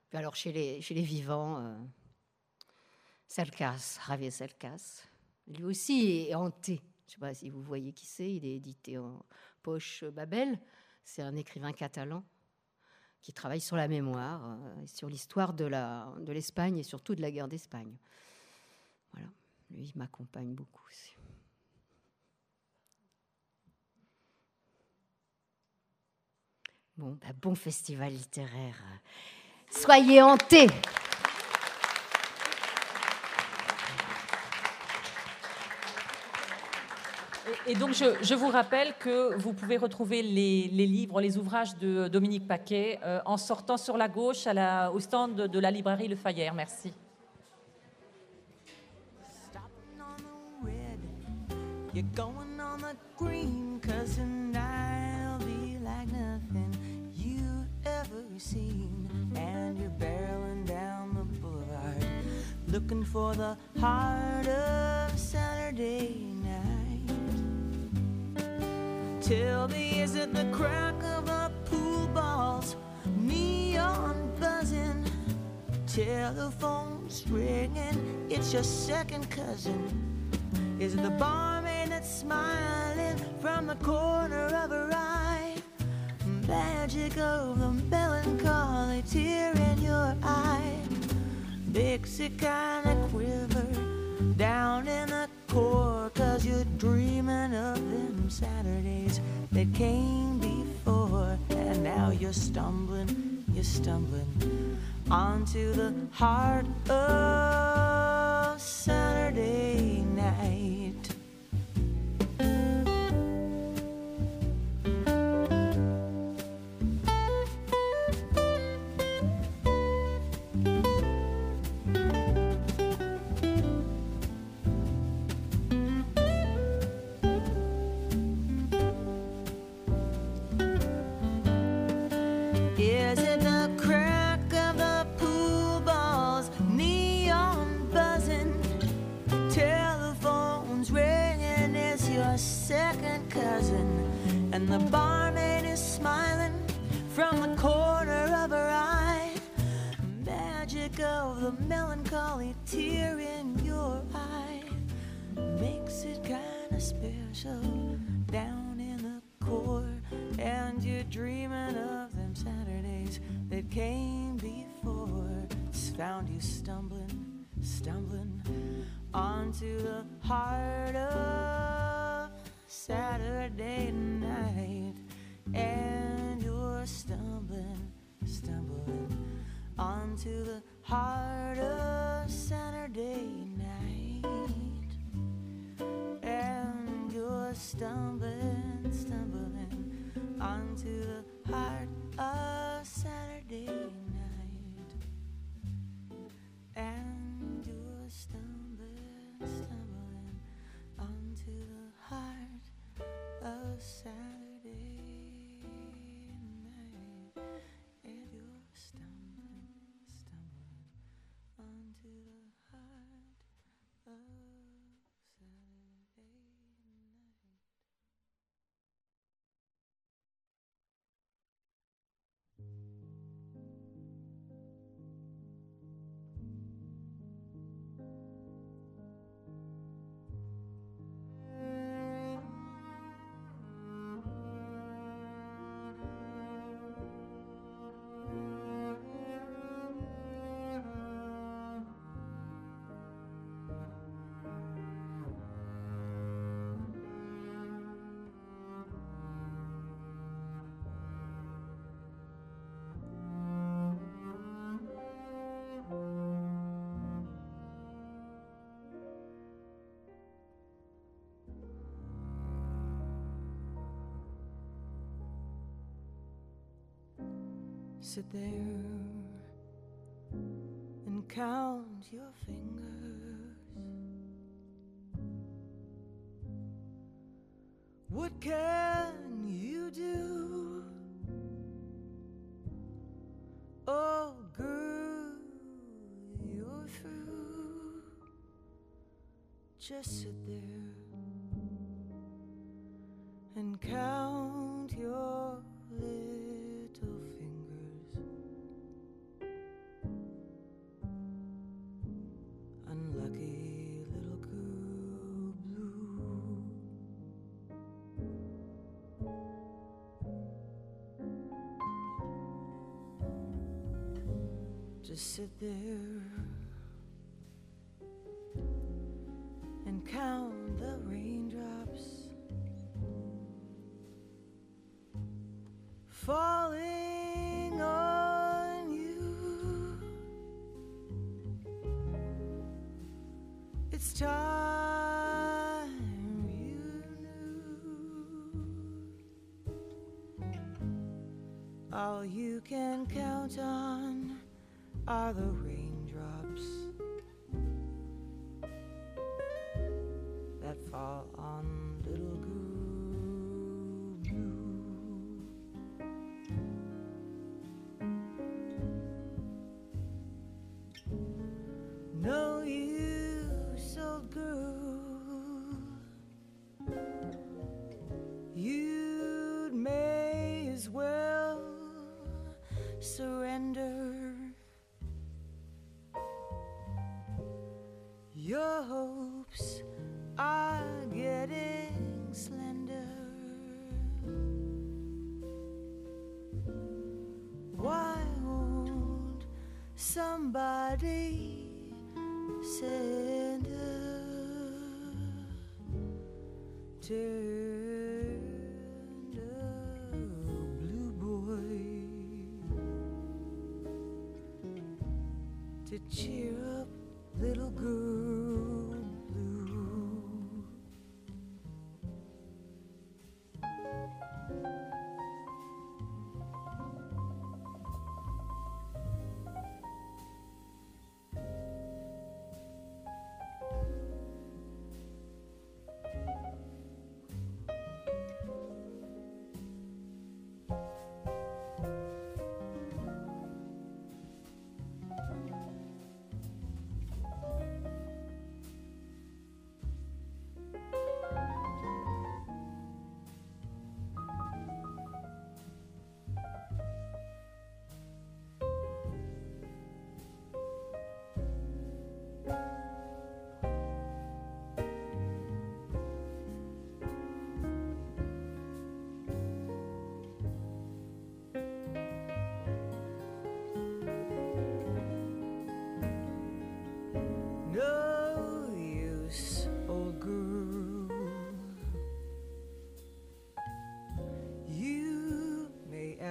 Puis alors, chez les, chez les vivants, euh, Javier Selkas, lui aussi est hanté. Je ne sais pas si vous voyez qui c'est, il est édité en poche Babel. C'est un écrivain catalan qui travaille sur la mémoire, euh, sur l'histoire de l'Espagne et surtout de la guerre d'Espagne. Voilà, lui, il m'accompagne beaucoup aussi. Bon, ben, bon festival littéraire. Soyez hantés. Et donc, je, vous rappelle que vous pouvez retrouver les, livres, les ouvrages de Dominique Paquet euh, en sortant sur la gauche au stand de, la librairie Le Fayère. Merci. looking for the heart of Saturday Tell me, is it the crack of a pool ball's neon buzzing? telephone's ringing, it's your second cousin. Is it the barmaid that's smiling from the corner of her eye? Magic of the melancholy tear in your eye it kinda quiver down in the core, cause you're dreaming of them Saturdays that came before, and now you're stumbling, you're stumbling onto the heart of Saturday night. Sit there and count your fingers. What can you do? Oh, girl, you're through. Just sit there sit there and count the raindrops falling on you. It's time you knew all you can count on are the raindrops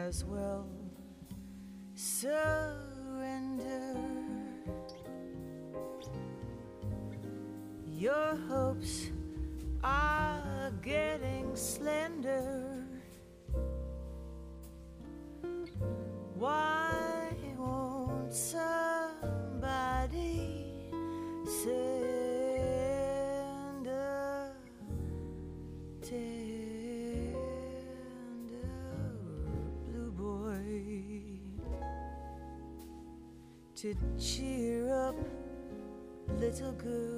as well surrender. Your hopes are getting slender. To cheer up little girl